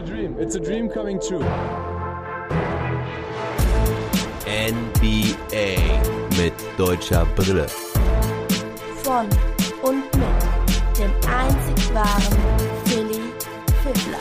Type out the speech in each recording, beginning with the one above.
a dream. It's a dream coming true. NBA mit deutscher Brille. Von und mit dem einzig wahren Philly Fiddler.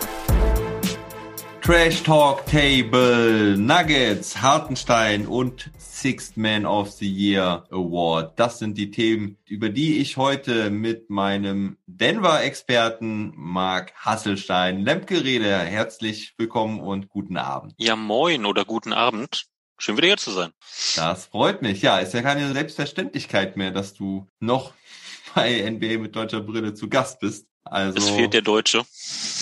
Trash Talk Table, Nuggets, Hartenstein und Sixth Man of the Year Award. Das sind die Themen, über die ich heute mit meinem Denver-Experten Mark Hasselstein Lemke rede. Herzlich willkommen und guten Abend. Ja, moin oder guten Abend. Schön wieder hier zu sein. Das freut mich. Ja, ist ja keine Selbstverständlichkeit mehr, dass du noch bei NBA mit deutscher Brille zu Gast bist. Also, es fehlt der Deutsche.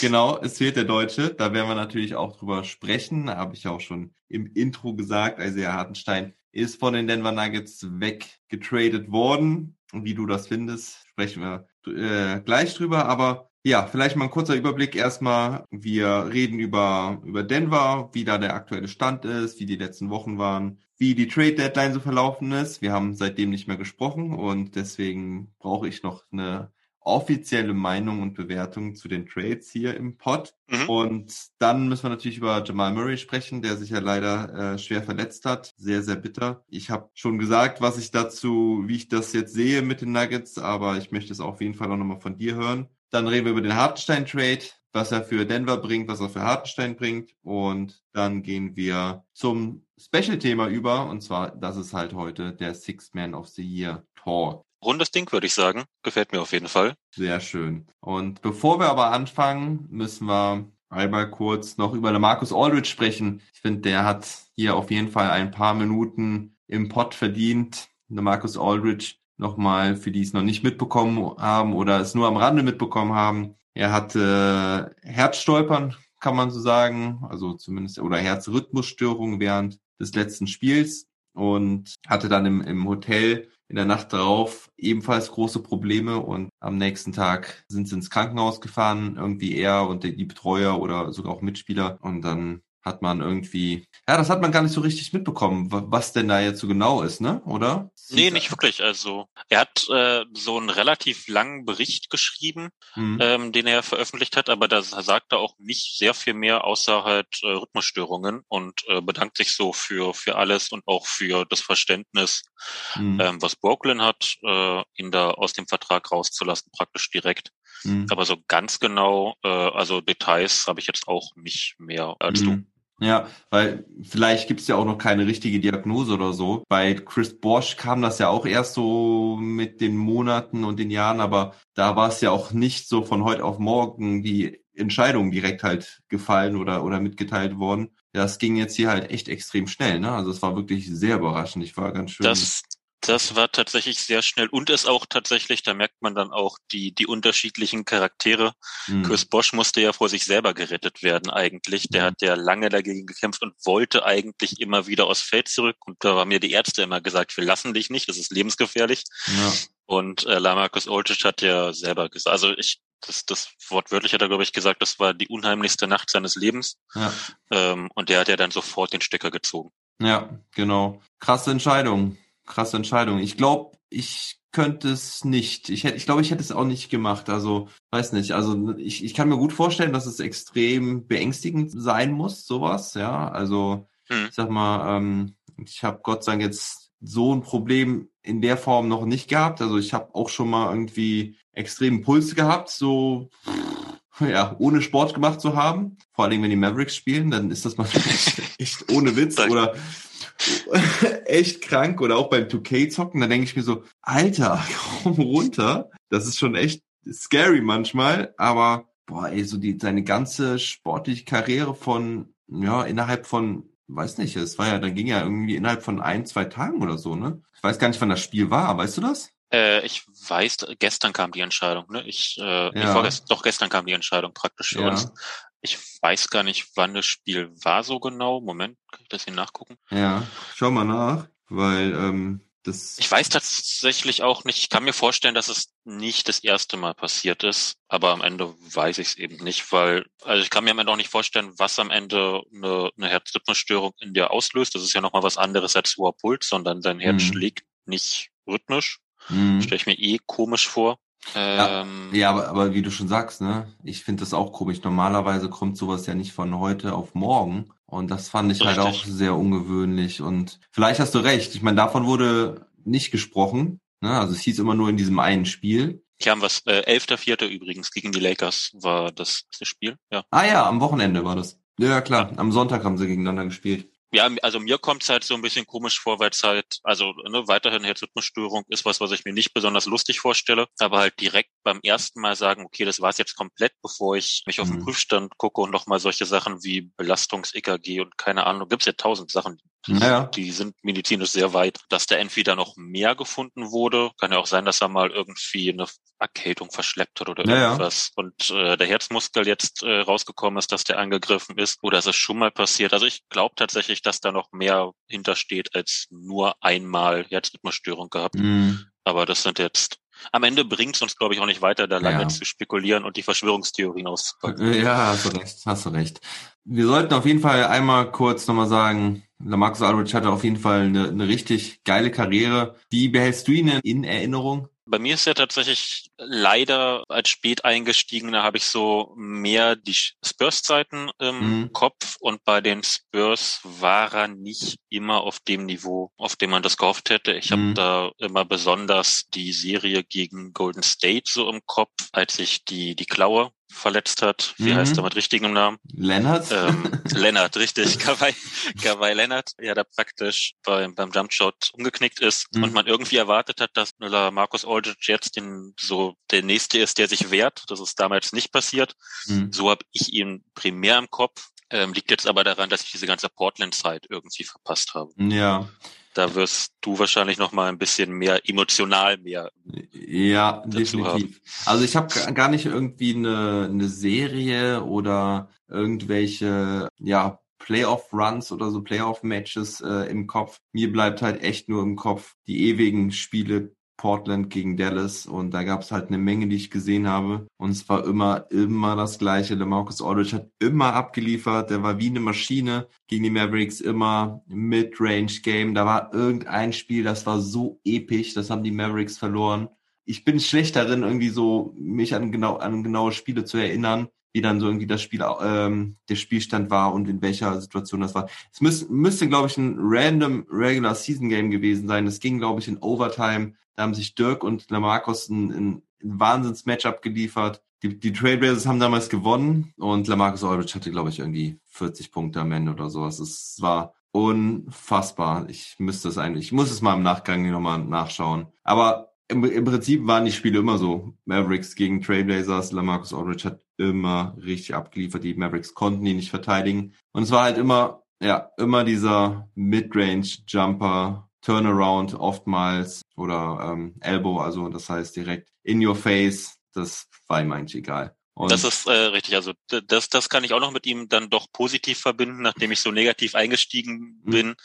Genau, es fehlt der Deutsche. Da werden wir natürlich auch drüber sprechen. Da habe ich ja auch schon im Intro gesagt. Also ja, Hartenstein ist von den Denver Nuggets weggetradet worden. Und wie du das findest, sprechen wir äh, gleich drüber. Aber ja, vielleicht mal ein kurzer Überblick erstmal. Wir reden über, über Denver, wie da der aktuelle Stand ist, wie die letzten Wochen waren, wie die Trade Deadline so verlaufen ist. Wir haben seitdem nicht mehr gesprochen und deswegen brauche ich noch eine offizielle Meinung und Bewertung zu den Trades hier im Pod. Mhm. Und dann müssen wir natürlich über Jamal Murray sprechen, der sich ja leider äh, schwer verletzt hat. Sehr, sehr bitter. Ich habe schon gesagt, was ich dazu, wie ich das jetzt sehe mit den Nuggets, aber ich möchte es auf jeden Fall auch nochmal von dir hören. Dann reden wir über den Hartenstein-Trade, was er für Denver bringt, was er für Hartenstein bringt. Und dann gehen wir zum Special-Thema über. Und zwar, das ist halt heute der Sixth Man of the Year Talk. Rundes Ding, würde ich sagen. Gefällt mir auf jeden Fall. Sehr schön. Und bevor wir aber anfangen, müssen wir einmal kurz noch über Marcus Aldridge sprechen. Ich finde, der hat hier auf jeden Fall ein paar Minuten im Pod verdient. Marcus Aldridge nochmal, für die es noch nicht mitbekommen haben oder es nur am Rande mitbekommen haben. Er hatte Herzstolpern, kann man so sagen, also zumindest, oder Herzrhythmusstörungen während des letzten Spiels und hatte dann im, im Hotel in der Nacht darauf ebenfalls große Probleme und am nächsten Tag sind sie ins Krankenhaus gefahren, irgendwie er und die Betreuer oder sogar auch Mitspieler und dann hat man irgendwie, ja, das hat man gar nicht so richtig mitbekommen, was denn da jetzt so genau ist, ne? Oder? Nee, nicht wirklich. Also er hat äh, so einen relativ langen Bericht geschrieben, mhm. ähm, den er veröffentlicht hat, aber da sagt er auch nicht sehr viel mehr, außer halt äh, Rhythmusstörungen und äh, bedankt sich so für für alles und auch für das Verständnis, mhm. ähm, was Brooklyn hat, äh, ihn da aus dem Vertrag rauszulassen, praktisch direkt. Mhm. Aber so ganz genau, äh, also Details habe ich jetzt auch nicht mehr als du. Ja, weil vielleicht gibt's ja auch noch keine richtige Diagnose oder so. Bei Chris Bosch kam das ja auch erst so mit den Monaten und den Jahren, aber da war es ja auch nicht so von heute auf morgen die Entscheidung direkt halt gefallen oder, oder mitgeteilt worden. Das ging jetzt hier halt echt extrem schnell, ne? Also es war wirklich sehr überraschend. Ich war ganz schön. Das, das war tatsächlich sehr schnell und ist auch tatsächlich, da merkt man dann auch die, die unterschiedlichen Charaktere. Mhm. Chris Bosch musste ja vor sich selber gerettet werden eigentlich. Der mhm. hat ja lange dagegen gekämpft und wollte eigentlich immer wieder aus Feld zurück. Und da haben mir die Ärzte immer gesagt, wir lassen dich nicht, das ist lebensgefährlich. Ja. Und äh, Lamarcus Oltic hat ja selber gesagt, also ich, das, das wortwörtlich hat er, glaube ich, gesagt, das war die unheimlichste Nacht seines Lebens. Ja. Ähm, und der hat ja dann sofort den Stecker gezogen. Ja, genau. Krasse Entscheidung krasse Entscheidung. Ich glaube, ich könnte es nicht. Ich hätte, ich glaube, ich hätte es auch nicht gemacht. Also, weiß nicht. Also, ich, ich kann mir gut vorstellen, dass es extrem beängstigend sein muss, sowas, ja. Also, hm. ich sag mal, ähm, ich habe Gott sei Dank jetzt so ein Problem in der Form noch nicht gehabt. Also, ich habe auch schon mal irgendwie extremen Puls gehabt, so ja, ohne Sport gemacht zu haben. Vor allem, wenn die Mavericks spielen, dann ist das echt, echt ohne Witz. Oder echt krank oder auch beim 2K zocken, da denke ich mir so, Alter, komm runter. Das ist schon echt scary manchmal, aber boah, ey, so die seine ganze sportliche Karriere von ja, innerhalb von weiß nicht, es war ja, dann ging ja irgendwie innerhalb von ein, zwei Tagen oder so, ne? Ich weiß gar nicht, wann das Spiel war, weißt du das? Äh, ich weiß, gestern kam die Entscheidung, ne? Ich, äh, ja. ich doch gestern kam die Entscheidung praktisch für ja. uns. Ich weiß gar nicht, wann das Spiel war so genau. Moment, kann ich das hier nachgucken? Ja, schau mal nach, weil ähm, das. Ich weiß tatsächlich auch nicht. Ich kann mir vorstellen, dass es nicht das erste Mal passiert ist, aber am Ende weiß ich es eben nicht, weil also ich kann mir am Ende auch nicht vorstellen, was am Ende eine, eine Herzrhythmusstörung in dir auslöst. Das ist ja nochmal was anderes als hoher Puls, sondern dein Herz mhm. schlägt nicht rhythmisch. Mhm. Stelle ich mir eh komisch vor. Ähm, Ja, aber, aber wie du schon sagst, ne, ich finde das auch komisch. Normalerweise kommt sowas ja nicht von heute auf morgen. Und das fand ich halt auch Richtig. sehr ungewöhnlich. Und vielleicht hast du recht. Ich meine, davon wurde nicht gesprochen. Ne? Also es hieß immer nur in diesem einen Spiel. Hier haben wir es, äh, 11.04. übrigens gegen die Lakers war das, das Spiel. Ja. Ah ja, am Wochenende war das. Ja, klar. Am Sonntag haben sie gegeneinander gespielt. Ja, also mir kommt es halt so ein bisschen komisch vor, weil es halt, also ne, weiterhin Herzrhythmusstörung ist was, was ich mir nicht besonders lustig vorstelle, aber halt direkt beim ersten Mal sagen, okay, das war's jetzt komplett, bevor ich mich auf den Mhm. Prüfstand gucke und nochmal solche Sachen wie Belastungs-EKG und keine Ahnung, gibt's ja tausend Sachen, die, Naja. die sind medizinisch sehr weit, dass da entweder noch mehr gefunden wurde, kann ja auch sein, dass er mal irgendwie eine Erkältung verschleppt hat oder Naja. irgendwas und äh, der Herzmuskel jetzt äh, rausgekommen ist, dass der angegriffen ist oder ist es schon mal passiert. Also ich glaube tatsächlich, dass da noch mehr hintersteht als nur einmal Herzrhythmusstörung gehabt. Mhm. Aber das sind jetzt am Ende bringt es uns, glaube ich, auch nicht weiter, da lange Ja. zu spekulieren und die Verschwörungstheorien auszupacken. Ja, hast du recht, hast du recht. Wir sollten auf jeden Fall einmal kurz nochmal sagen, Lamarcus Aldridge hatte auf jeden Fall eine, eine richtig geile Karriere. Wie behältst du ihn denn in Erinnerung? Bei mir ist er tatsächlich leider als spät eingestiegener habe ich so mehr die Spurs-Zeiten im Mhm. Kopf und bei den Spurs war er nicht immer auf dem Niveau, auf dem man das gehofft hätte. Ich habe Mhm. da immer besonders die Serie gegen Golden State so im Kopf, als sich die die Klaue verletzt hat. Wie Mhm. heißt er mit richtigem Namen? Leonard? ähm, Lennart, richtig, Kawhi, Kawhi Lennart, ja, da praktisch beim, beim Jumpshot umgeknickt ist Mhm. und man irgendwie erwartet hat, dass Müller Markus Aldridge jetzt den, so der Nächste ist, der sich wehrt. Das ist damals nicht passiert. Mhm. So habe ich ihn primär im Kopf. Ähm, liegt jetzt aber daran, dass ich diese ganze Portland-Zeit irgendwie verpasst habe. Ja, Da wirst du wahrscheinlich noch mal ein bisschen mehr emotional mehr. ja, definitiv. Also ich habe gar nicht irgendwie eine, eine Serie oder irgendwelche, ja, Playoff-Runs oder so Playoff-Matches äh, im Kopf. Mir bleibt halt echt nur im Kopf die ewigen Spiele Portland gegen Dallas und da gab es halt eine Menge, die ich gesehen habe und es war immer, immer das Gleiche. Der Marcus Aldridge hat immer abgeliefert, der war wie eine Maschine gegen die Mavericks, immer Mid-Range-Game. Da war irgendein Spiel, das war so episch, das haben die Mavericks verloren. Ich bin schlecht darin, irgendwie so mich an genau an genaue Spiele zu erinnern, wie dann so irgendwie das Spiel, ähm, der Spielstand war und in welcher Situation das war. Es müß, müsste, glaube ich, ein random Regular Season Game gewesen sein. Es ging, glaube ich, in Overtime. Da haben sich Dirk und Lamarcus ein, ein, ein Wahnsinns-Matchup geliefert. Die, die Trailblazers haben damals gewonnen und Lamarcus Aldridge hatte, glaube ich, irgendwie 40 Punkte am Ende oder sowas. Es war unfassbar. Ich müsste es eigentlich, ich muss es mal im Nachgang nochmal nachschauen. Aber im, im Prinzip waren die Spiele immer so. Mavericks gegen Trailblazers, Lamarcus Aldridge hat immer richtig abgeliefert. Die Mavericks konnten ihn nicht verteidigen. Und es war halt immer, ja, immer dieser Mid-Range-Jumper, Turnaround oftmals oder ähm, Elbow, also das heißt direkt in your face. Das war ihm eigentlich egal. Und Das ist äh, richtig. Also das, das kann ich auch noch mit ihm dann doch positiv verbinden, nachdem ich so negativ eingestiegen Mhm. bin.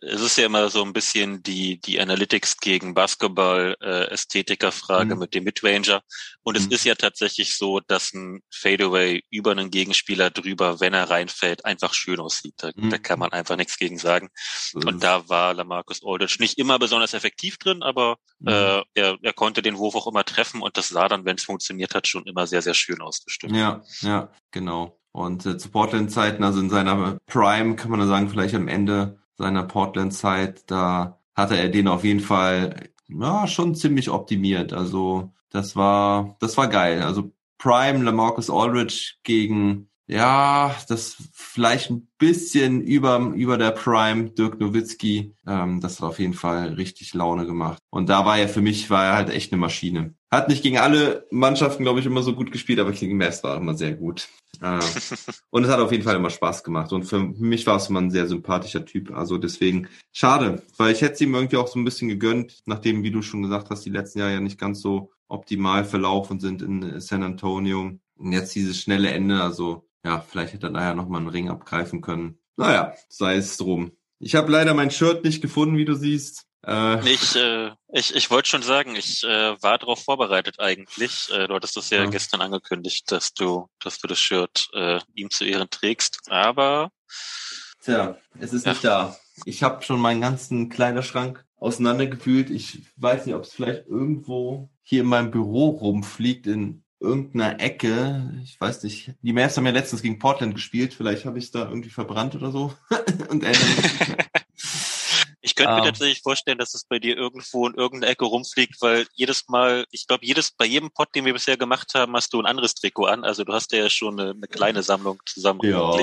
Es ist ja immer so ein bisschen die die Analytics gegen Basketball äh, Ästhetiker-Frage Mhm. mit dem Midranger. Und es Mhm. ist ja tatsächlich so, dass ein Fadeaway über einen Gegenspieler drüber, wenn er reinfällt, einfach schön aussieht. Da, Mhm. da kann man einfach nichts gegen sagen. Und da war Lamarcus Aldridge nicht immer besonders effektiv drin, aber Mhm. äh, er, er konnte den Wurf auch immer treffen und das sah dann, wenn es funktioniert hat, schon immer sehr, sehr schön aus. Das. Ja, ja, genau. Und äh, zu Portland-Zeiten, also in seiner Prime, kann man da sagen, vielleicht am Ende seiner Portland-Zeit, da hatte er den auf jeden Fall ja, schon ziemlich optimiert. Also das war, das war geil. Also Prime, Lamarcus Aldridge gegen, ja, das vielleicht ein bisschen über, über der Prime, Dirk Nowitzki. Ähm, das hat auf jeden Fall richtig Laune gemacht. Und da war er für mich, war er halt echt eine Maschine. Hat nicht gegen alle Mannschaften, glaube ich, immer so gut gespielt, aber gegen Mavs war er immer sehr gut. Äh, und es hat auf jeden Fall immer Spaß gemacht. Und für mich war es immer ein sehr sympathischer Typ. Also deswegen schade, weil ich hätte es ihm irgendwie auch so ein bisschen gegönnt, nachdem, wie du schon gesagt hast, die letzten Jahre ja nicht ganz so optimal verlaufen sind in San Antonio. Und jetzt dieses schnelle Ende, also ja, vielleicht hätte er daher nochmal einen Ring abgreifen können. Naja, sei es drum. Ich habe leider mein Shirt nicht gefunden, wie du siehst. Äh, Ich, äh, ich, ich wollte schon sagen, ich äh, war darauf vorbereitet eigentlich. Äh, du hattest das ja, Ja. gestern angekündigt, dass du, dass du das Shirt äh, ihm zu Ehren trägst. Aber Tja, es ist Ja. nicht da. Ich habe schon meinen ganzen Kleiderschrank auseinandergefühlt. Ich weiß nicht, ob es vielleicht irgendwo hier in meinem Büro rumfliegt, in irgendeiner Ecke. Ich weiß nicht. Die Mavs haben ja letztens gegen Portland gespielt. Vielleicht habe ich es da irgendwie verbrannt oder so. Und Ich könnte mir um, ähm. tatsächlich vorstellen, dass es bei dir irgendwo in irgendeiner Ecke rumfliegt, weil jedes Mal, ich glaube, jedes, bei jedem Pod, den wir bisher gemacht haben, hast du ein anderes Trikot an. Also du hast ja schon eine, eine kleine Sammlung zusammen. Ja.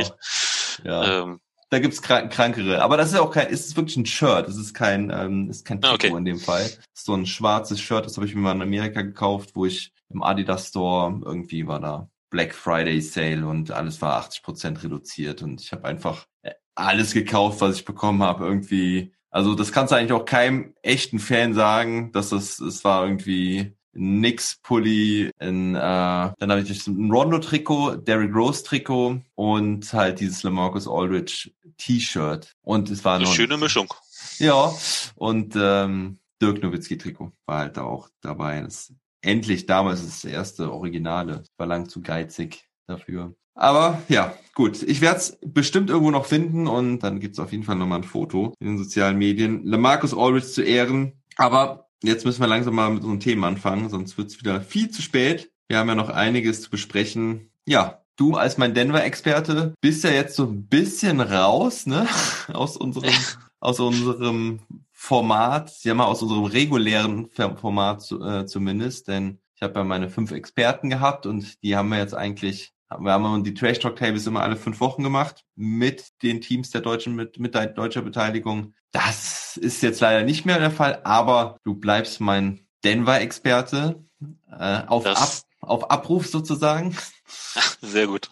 ja. Ähm, da gibt's krank krankere. Aber das ist auch kein, ist es wirklich ein Shirt. Es ist kein, ähm, ist kein ah, Trikot okay. in dem Fall. So ein schwarzes Shirt, das habe ich mir mal in Amerika gekauft, wo ich im Adidas Store irgendwie war da Black Friday Sale und alles war 80 Prozent reduziert und ich habe einfach äh, alles gekauft, was ich bekommen habe. Irgendwie, also das kannst du eigentlich auch keinem echten Fan sagen, dass das, es war irgendwie Nix Pulli, in, äh, dann habe ich ein Rondo Trikot, Derrick Rose Trikot und halt dieses LaMarcus Aldridge T-Shirt. Und es war eine schöne Mischung. Ja, und ähm, Dirk Nowitzki Trikot war halt auch dabei. Das endlich damals das erste Originale. Ich war lang zu geizig dafür. Aber ja, gut. Ich werde es bestimmt irgendwo noch finden und dann gibt's auf jeden Fall nochmal ein Foto in den sozialen Medien. LaMarcus Aldridge zu Ehren. Aber jetzt müssen wir langsam mal mit unseren Themen anfangen, sonst wird's wieder viel zu spät. Wir haben ja noch einiges zu besprechen. Ja, du als mein Denver-Experte bist ja jetzt so ein bisschen raus, ne? Aus unserem, aus unserem Format, ja mal aus unserem regulären Format äh, zumindest, denn ich habe ja meine fünf Experten gehabt und die haben wir jetzt eigentlich, wir haben die Trash Talk Tables immer alle fünf Wochen gemacht mit den Teams der deutschen, mit, mit deutscher Beteiligung. Das ist jetzt leider nicht mehr der Fall, aber du bleibst mein Denver-Experte äh, auf, Ab, auf Abruf sozusagen. Sehr gut.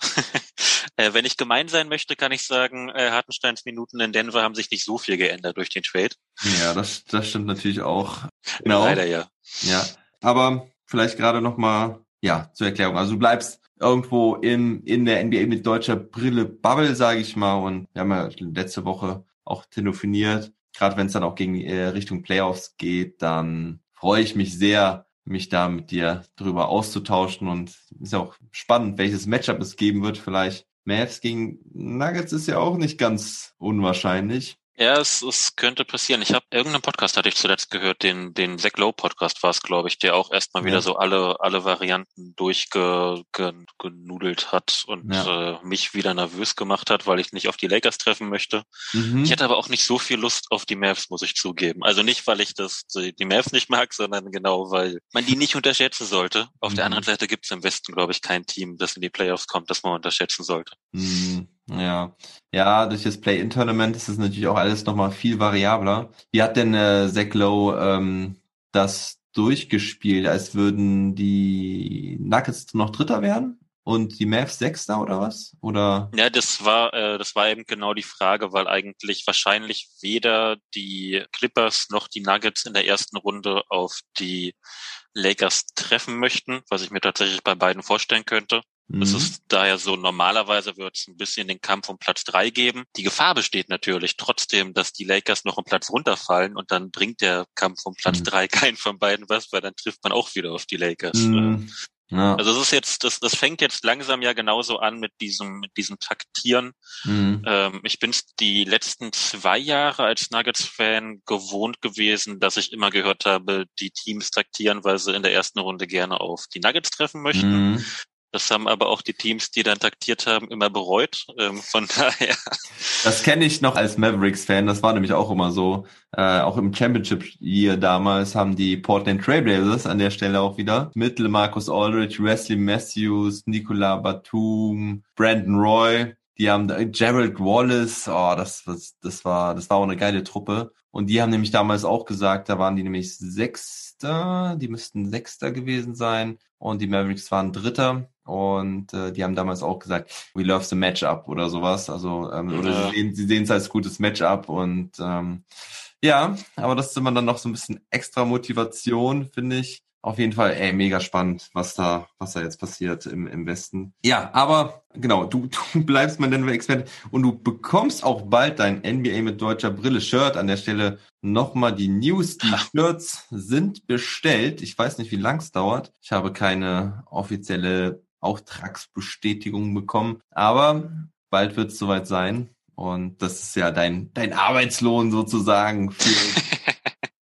Äh, wenn ich gemein sein möchte, kann ich sagen, äh, Hartensteins Minuten in Denver haben sich nicht so viel geändert durch den Trade. Ja, das, das stimmt natürlich auch. Genau. Leider ja. Ja, aber vielleicht gerade noch mal ja zur Erklärung. Also du bleibst irgendwo in in der NBA mit deutscher Brille Bubble, sage ich mal. Und wir haben ja letzte Woche auch telefoniert. Gerade wenn es dann auch gegen äh, Richtung Playoffs geht, dann freue ich mich sehr, mich da mit dir drüber auszutauschen und ist ja auch spannend, welches Matchup es geben wird. Vielleicht Mavs gegen Nuggets ist ja auch nicht ganz unwahrscheinlich. Ja, es, es könnte passieren. Ich habe irgendeinen Podcast hatte ich zuletzt gehört, den den Zach Lowe Podcast war es, glaube ich, der auch erstmal ja. wieder so alle alle Varianten durchgenudelt hat und ja. äh, mich wieder nervös gemacht hat, weil ich nicht auf die Lakers treffen möchte. Mhm. Ich hatte aber auch nicht so viel Lust auf die Mavs, muss ich zugeben. Also nicht, weil ich das die Mavs nicht mag, sondern genau, weil man die nicht unterschätzen sollte. Auf mhm. der anderen Seite gibt es im Westen, glaube ich, kein Team, das in die Playoffs kommt, das man unterschätzen sollte. Mhm. Ja, ja, durch das Play-In-Tournament ist es natürlich auch alles nochmal viel variabler. Wie hat denn äh, Zach Lowe ähm, das durchgespielt, als würden die Nuggets noch Dritter werden? Und die Mavs Sechster oder was? Oder? Ja, das war, äh, das war eben genau die Frage, weil eigentlich wahrscheinlich weder die Clippers noch die Nuggets in der ersten Runde auf die Lakers treffen möchten, was ich mir tatsächlich bei beiden vorstellen könnte. Mhm. Es ist daher so, normalerweise wird es ein bisschen den Kampf um Platz drei geben. Die Gefahr besteht natürlich trotzdem, dass die Lakers noch einen Platz runterfallen und dann bringt der Kampf um Platz mhm. drei keinen von beiden was, weil dann trifft man auch wieder auf die Lakers. Mhm. Ja. Also es ist jetzt, das, das fängt jetzt langsam ja genauso an mit diesem, mit diesem Taktieren. Mhm. Ähm, ich bin die letzten zwei Jahre als Nuggets-Fan gewohnt gewesen, dass ich immer gehört habe, die Teams taktieren, weil sie in der ersten Runde gerne auf die Nuggets treffen möchten. Mhm. Das haben aber auch die Teams, die dann taktiert haben, immer bereut. Ähm, von daher. Das kenne ich noch als Mavericks-Fan. Das war nämlich auch immer so. Äh, auch im Championship-Year damals haben die Portland Trailblazers an der Stelle auch wieder mit Marcus Aldridge, Wesley Matthews, Nicola Batum, Brandon Roy. Die haben Gerald Wallace. Oh, das, das, das war, das war auch eine geile Truppe. Und die haben nämlich damals auch gesagt, da waren die nämlich Sechster. Die müssten Sechster gewesen sein. Und die Mavericks waren Dritter. Und äh, die haben damals auch gesagt, we love the matchup oder sowas. Also ähm, ja. oder sie sehen, es als gutes Matchup und ähm, ja, aber das ist immer dann noch so ein bisschen extra Motivation, finde ich. Auf jeden Fall, ey, mega spannend, was da, was da jetzt passiert im, im Westen. Ja, aber genau, du, du bleibst mein Denver-Experte und du bekommst auch bald dein NBA mit deutscher Brille Shirt. An der Stelle nochmal die News. Die Shirts sind bestellt. Ich weiß nicht, wie lang es dauert. Ich habe keine offizielle Auftragsbestätigung bekommen. Aber bald wird es soweit sein. Und das ist ja dein, dein Arbeitslohn sozusagen für,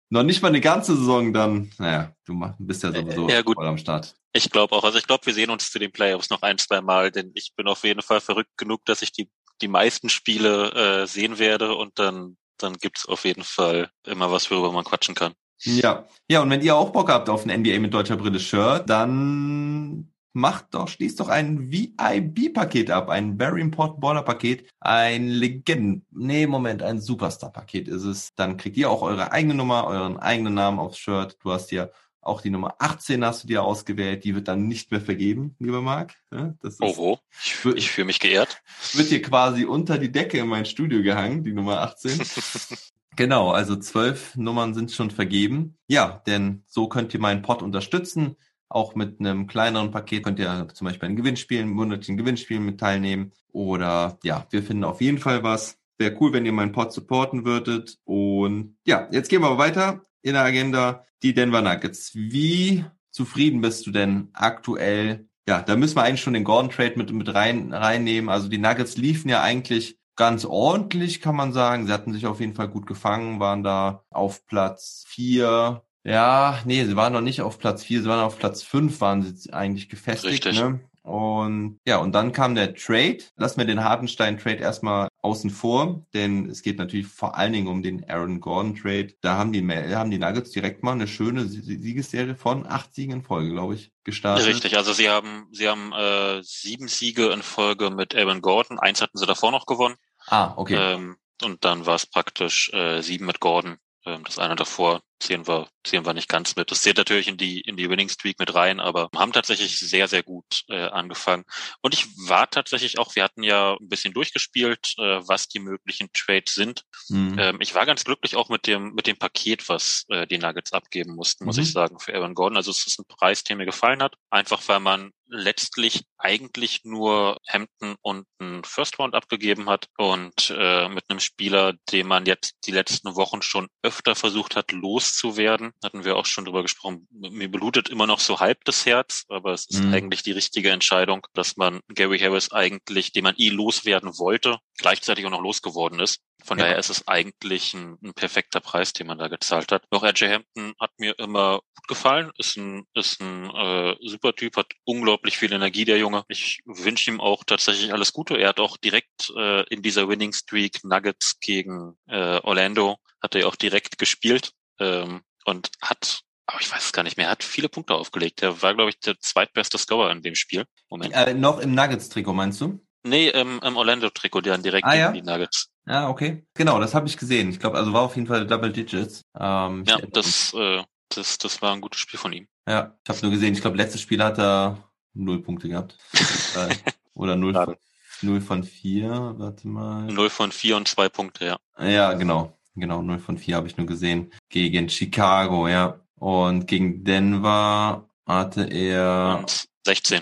noch nicht mal eine ganze Saison, dann, naja, du bist ja sowieso ja, voll am Start. Ich glaube auch. Also ich glaube, wir sehen uns zu den Playoffs noch ein, zwei Mal, denn ich bin auf jeden Fall verrückt genug, dass ich die, die meisten Spiele äh, sehen werde und dann, dann gibt's auf jeden Fall immer was, worüber man quatschen kann. Ja. Ja, und wenn ihr auch Bock habt auf ein NBA mit deutscher Brille Shirt, dann macht doch, schließt doch ein VIB-Paket ab, ein Very Important Baller Paket, ein Legenden, nee, Moment, ein Superstar-Paket ist es. Dann kriegt ihr auch eure eigene Nummer, euren eigenen Namen aufs Shirt. Du hast ja auch die Nummer 18 hast du dir ausgewählt, die wird dann nicht mehr vergeben, lieber Marc. Das ist, oh, ich, ich fühle mich geehrt. Wird hier quasi unter die Decke in mein Studio gehangen, die Nummer 18. genau, also zwölf Nummern sind schon vergeben. Ja, denn so könnt ihr meinen Pod unterstützen. Auch mit einem kleineren Paket könnt ihr zum Beispiel ein Gewinnspielen, monatlichen Gewinnspielen mit teilnehmen. Oder ja, wir finden auf jeden Fall was. Wäre cool, wenn ihr meinen Pod supporten würdet. Und ja, jetzt gehen wir weiter in der Agenda. Die Denver Nuggets. Wie zufrieden bist du denn aktuell? Ja, da müssen wir eigentlich schon den Gordon Trade mit, mit rein, reinnehmen. Also die Nuggets liefen ja eigentlich ganz ordentlich, kann man sagen. Sie hatten sich auf jeden Fall gut gefangen, waren da auf Platz vier ja, nee, sie waren noch nicht auf Platz vier, sie waren auf Platz fünf, waren sie eigentlich gefestigt. Richtig. Ne? Und ja, und dann kam der Trade. Lass mir den Hartenstein-Trade erstmal außen vor, denn es geht natürlich vor allen Dingen um den Aaron Gordon-Trade. Da haben die, haben die Nuggets direkt mal eine schöne Siegesserie von acht Siegen in Folge, glaube ich, gestartet. Richtig, also sie haben, sie haben äh, sieben Siege in Folge mit Aaron Gordon. Eins hatten sie davor noch gewonnen. Ah, okay. Ähm, und dann war es praktisch äh, sieben mit Gordon. Ähm, das eine davor zählen wir, zählen wir nicht ganz mit. Das zählt natürlich in die, in die Winning Streak mit rein, aber haben tatsächlich sehr, sehr gut äh, angefangen. Und ich war tatsächlich auch, wir hatten ja ein bisschen durchgespielt, äh, was die möglichen Trades sind. Mhm. Ähm, ich war ganz glücklich auch mit dem, mit dem Paket, was äh, die Nuggets abgeben mussten, muss mhm. ich sagen, für Aaron Gordon. Also es ist ein Preis, der mir gefallen hat. Einfach weil man letztlich eigentlich nur Hampton und ein First Round abgegeben hat und äh, mit einem Spieler, den man jetzt die letzten Wochen schon öfter versucht hat, loszuwerden, hatten wir auch schon drüber gesprochen. Mir blutet immer noch so halb das Herz, aber es ist mhm. eigentlich die richtige Entscheidung, dass man Gary Harris eigentlich, den man eh loswerden wollte, gleichzeitig auch noch losgeworden ist. Von ja. daher ist es eigentlich ein, ein, perfekter Preis, den man da gezahlt hat. Auch RJ Hampton hat mir immer gut gefallen, ist ein, ist ein äh, super Typ, hat unglaublich viel Energie, der Junge. Ich wünsche ihm auch tatsächlich alles Gute. Er hat auch direkt äh, in dieser Winning Streak Nuggets gegen äh, Orlando, hat er auch direkt gespielt ähm, und hat aber ich weiß es gar nicht mehr. Hat viele Punkte aufgelegt. Er war, glaube ich, der zweitbeste Scorer in dem Spiel. Moment. Äh, noch im Nuggets-Trikot, meinst du? Nee, im, im Orlando-Trikot, der direkt ah, ja? die Nuggets. Ja, okay. Genau, das habe ich gesehen. Ich glaube, also war auf jeden Fall Double Digits. Ähm, ja, das, äh, das, das war ein gutes Spiel von ihm. Ja, ich habe nur gesehen, ich glaube, letztes Spiel hat er null Punkte gehabt. Oder null von, null von vier, warte mal. Null von vier und zwei Punkte, ja. Ja, genau. Genau, null von vier habe ich nur gesehen. Gegen Chicago, ja. Und gegen Denver hatte er. Und 16.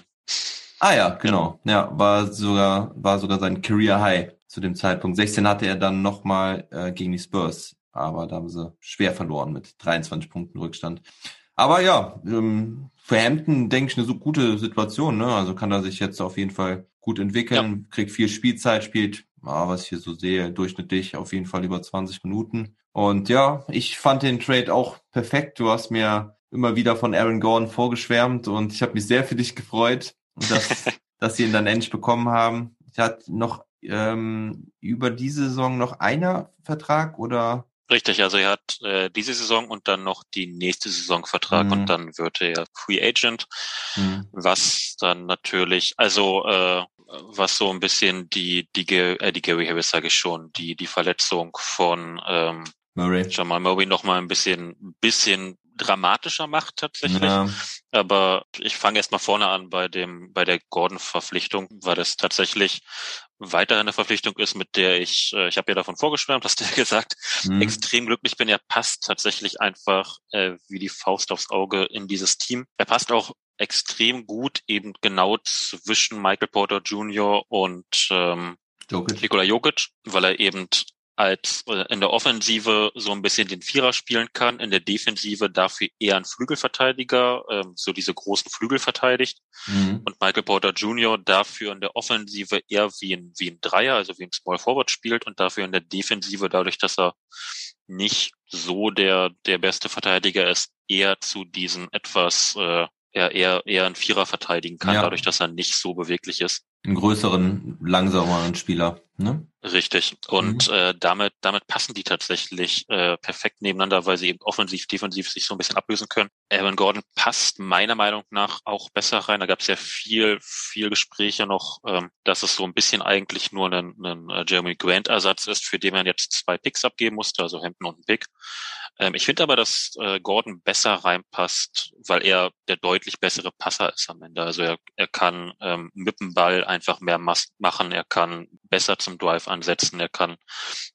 Ah ja, genau. Ja, war sogar, war sogar sein Career High zu dem Zeitpunkt. 16 hatte er dann nochmal äh, gegen die Spurs, aber da haben sie schwer verloren mit 23 Punkten Rückstand. Aber ja, ähm, für Hampton denke ich eine so gute Situation, ne? Also kann er sich jetzt auf jeden Fall gut entwickeln, ja. kriegt viel Spielzeit, spielt, ah, was ich hier so sehe, durchschnittlich auf jeden Fall über 20 Minuten. Und ja, ich fand den Trade auch perfekt. Du hast mir immer wieder von Aaron Gordon vorgeschwärmt und ich habe mich sehr für dich gefreut dass, dass sie ihn dann endlich bekommen haben. Er hat noch ähm, über diese Saison noch einer Vertrag oder? Richtig, also er hat äh, diese Saison und dann noch die nächste Saison Vertrag mhm. und dann wird er Free Agent, mhm. was dann natürlich, also äh, was so ein bisschen die die äh, die Gary Harris sage ich schon, die die Verletzung von ähm, Murray. Jamal Murray noch mal ein bisschen bisschen dramatischer macht tatsächlich. Ja. Aber ich fange erst mal vorne an bei dem, bei der Gordon-Verpflichtung, weil es tatsächlich weiterhin eine Verpflichtung ist, mit der ich, äh, ich habe ja davon vorgeschwärmt, hast du ja gesagt, mhm. extrem glücklich bin. Er passt tatsächlich einfach äh, wie die Faust aufs Auge in dieses Team. Er passt auch extrem gut eben genau zwischen Michael Porter Jr. und ähm, Jokic. Nikola Jokic, weil er eben als äh, in der Offensive so ein bisschen den Vierer spielen kann, in der Defensive dafür eher ein Flügelverteidiger, ähm, so diese großen Flügel verteidigt. Mhm. Und Michael Porter Jr. dafür in der Offensive eher wie ein, wie ein Dreier, also wie ein Small Forward spielt und dafür in der Defensive dadurch, dass er nicht so der, der beste Verteidiger ist, eher zu diesen etwas äh, er eher, eher ein Vierer verteidigen kann, ja. dadurch, dass er nicht so beweglich ist. Einen größeren, langsameren Spieler. Ne? Richtig. Und mhm. äh, damit, damit passen die tatsächlich äh, perfekt nebeneinander, weil sie eben offensiv, defensiv sich so ein bisschen ablösen können. Evan Gordon passt meiner Meinung nach auch besser rein. Da gab es ja viel, viel Gespräche noch, ähm, dass es so ein bisschen eigentlich nur ein, ein äh, Jeremy Grant-Ersatz ist, für den man jetzt zwei Picks abgeben musste, also Hampton und ein Pick. Ähm, ich finde aber, dass äh, Gordon besser reinpasst, weil er der deutlich bessere Passer ist am Ende. Also er, er kann ähm, mit dem Ball einfach mehr machen, er kann besser zum Drive ansetzen, er kann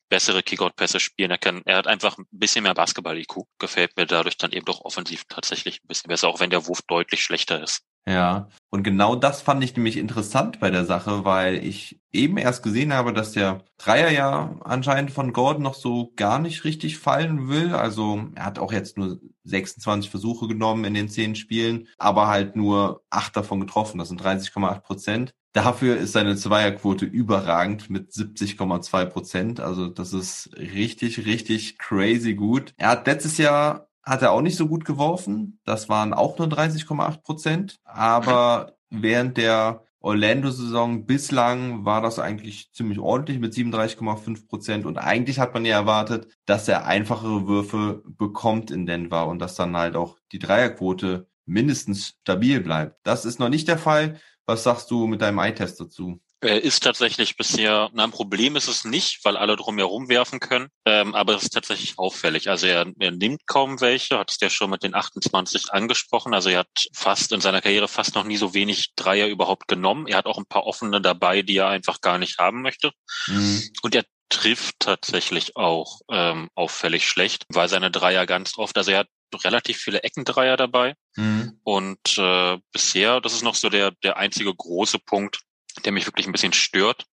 bessere Kickout-Pässe spielen, er kann, er hat einfach ein bisschen mehr Basketball-IQ. Gefällt mir dadurch dann eben doch offensiv tatsächlich ein bisschen besser, auch wenn der Wurf deutlich schlechter ist. Ja, und genau das fand ich nämlich interessant bei der Sache, weil ich eben erst gesehen habe, dass der Dreier ja anscheinend von Gordon noch so gar nicht richtig fallen will. Also er hat auch jetzt nur 26 Versuche genommen in den zehn Spielen, aber halt nur acht davon getroffen. Das sind 30,8 Prozent. Dafür ist seine Zweierquote überragend mit 70,2 Prozent. Also das ist richtig, richtig crazy gut. Er hat letztes Jahr hat er auch nicht so gut geworfen. Das waren auch nur 30,8 Prozent. Aber während der Orlando-Saison bislang war das eigentlich ziemlich ordentlich mit 37,5 Prozent. Und eigentlich hat man ja erwartet, dass er einfachere Würfe bekommt in Denver und dass dann halt auch die Dreierquote mindestens stabil bleibt. Das ist noch nicht der Fall. Was sagst du mit deinem Eye-Test dazu? Er ist tatsächlich bisher, na, ein Problem ist es nicht, weil alle drumherum werfen können, ähm, aber es ist tatsächlich auffällig. Also er, er nimmt kaum welche, hat es ja schon mit den 28 angesprochen. Also er hat fast in seiner Karriere fast noch nie so wenig Dreier überhaupt genommen. Er hat auch ein paar offene dabei, die er einfach gar nicht haben möchte. Mhm. Und er trifft tatsächlich auch ähm, auffällig schlecht, weil seine Dreier ganz oft, also er hat relativ viele Eckendreier dabei. Mhm. Und äh, bisher, das ist noch so der, der einzige große Punkt, der mich wirklich ein bisschen stört,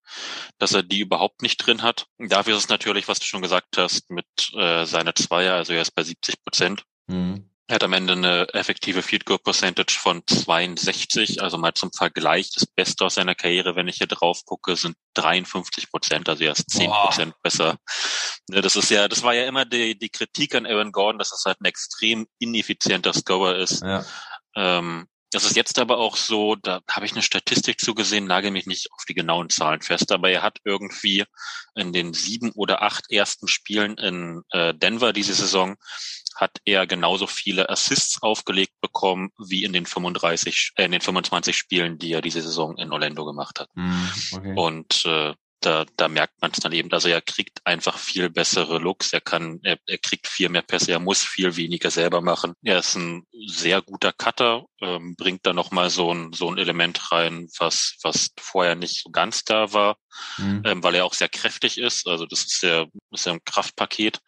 dass er die überhaupt nicht drin hat. Dafür ist es natürlich, was du schon gesagt hast, mit äh, seiner Zweier, also er ist bei 70 Prozent. Mhm. Er hat am Ende eine effektive Field Goal Percentage von 62, also mal zum Vergleich, das Beste aus seiner Karriere, wenn ich hier drauf gucke, sind 53 Prozent, also er ist 10 Prozent besser. Ne, das ist ja, das war ja immer die, die Kritik an Aaron Gordon, dass es halt ein extrem ineffizienter Scorer ist. Ja. Ähm, das ist jetzt aber auch so, da habe ich eine Statistik zugesehen, nagel mich nicht auf die genauen Zahlen fest, aber er hat irgendwie in den sieben oder acht ersten Spielen in äh, Denver diese Saison hat er genauso viele Assists aufgelegt bekommen wie in den 35, äh, in den 25 Spielen, die er diese Saison in Orlando gemacht hat. Mm, okay. Und äh, da, da merkt man es dann eben, also er kriegt einfach viel bessere Looks, er kann, er, er kriegt viel mehr Pässe, er muss viel weniger selber machen. Er ist ein sehr guter Cutter, ähm, bringt da nochmal so ein, so ein Element rein, was, was vorher nicht so ganz da war, mhm. ähm, weil er auch sehr kräftig ist, also das ist ja, ist ja ein Kraftpaket.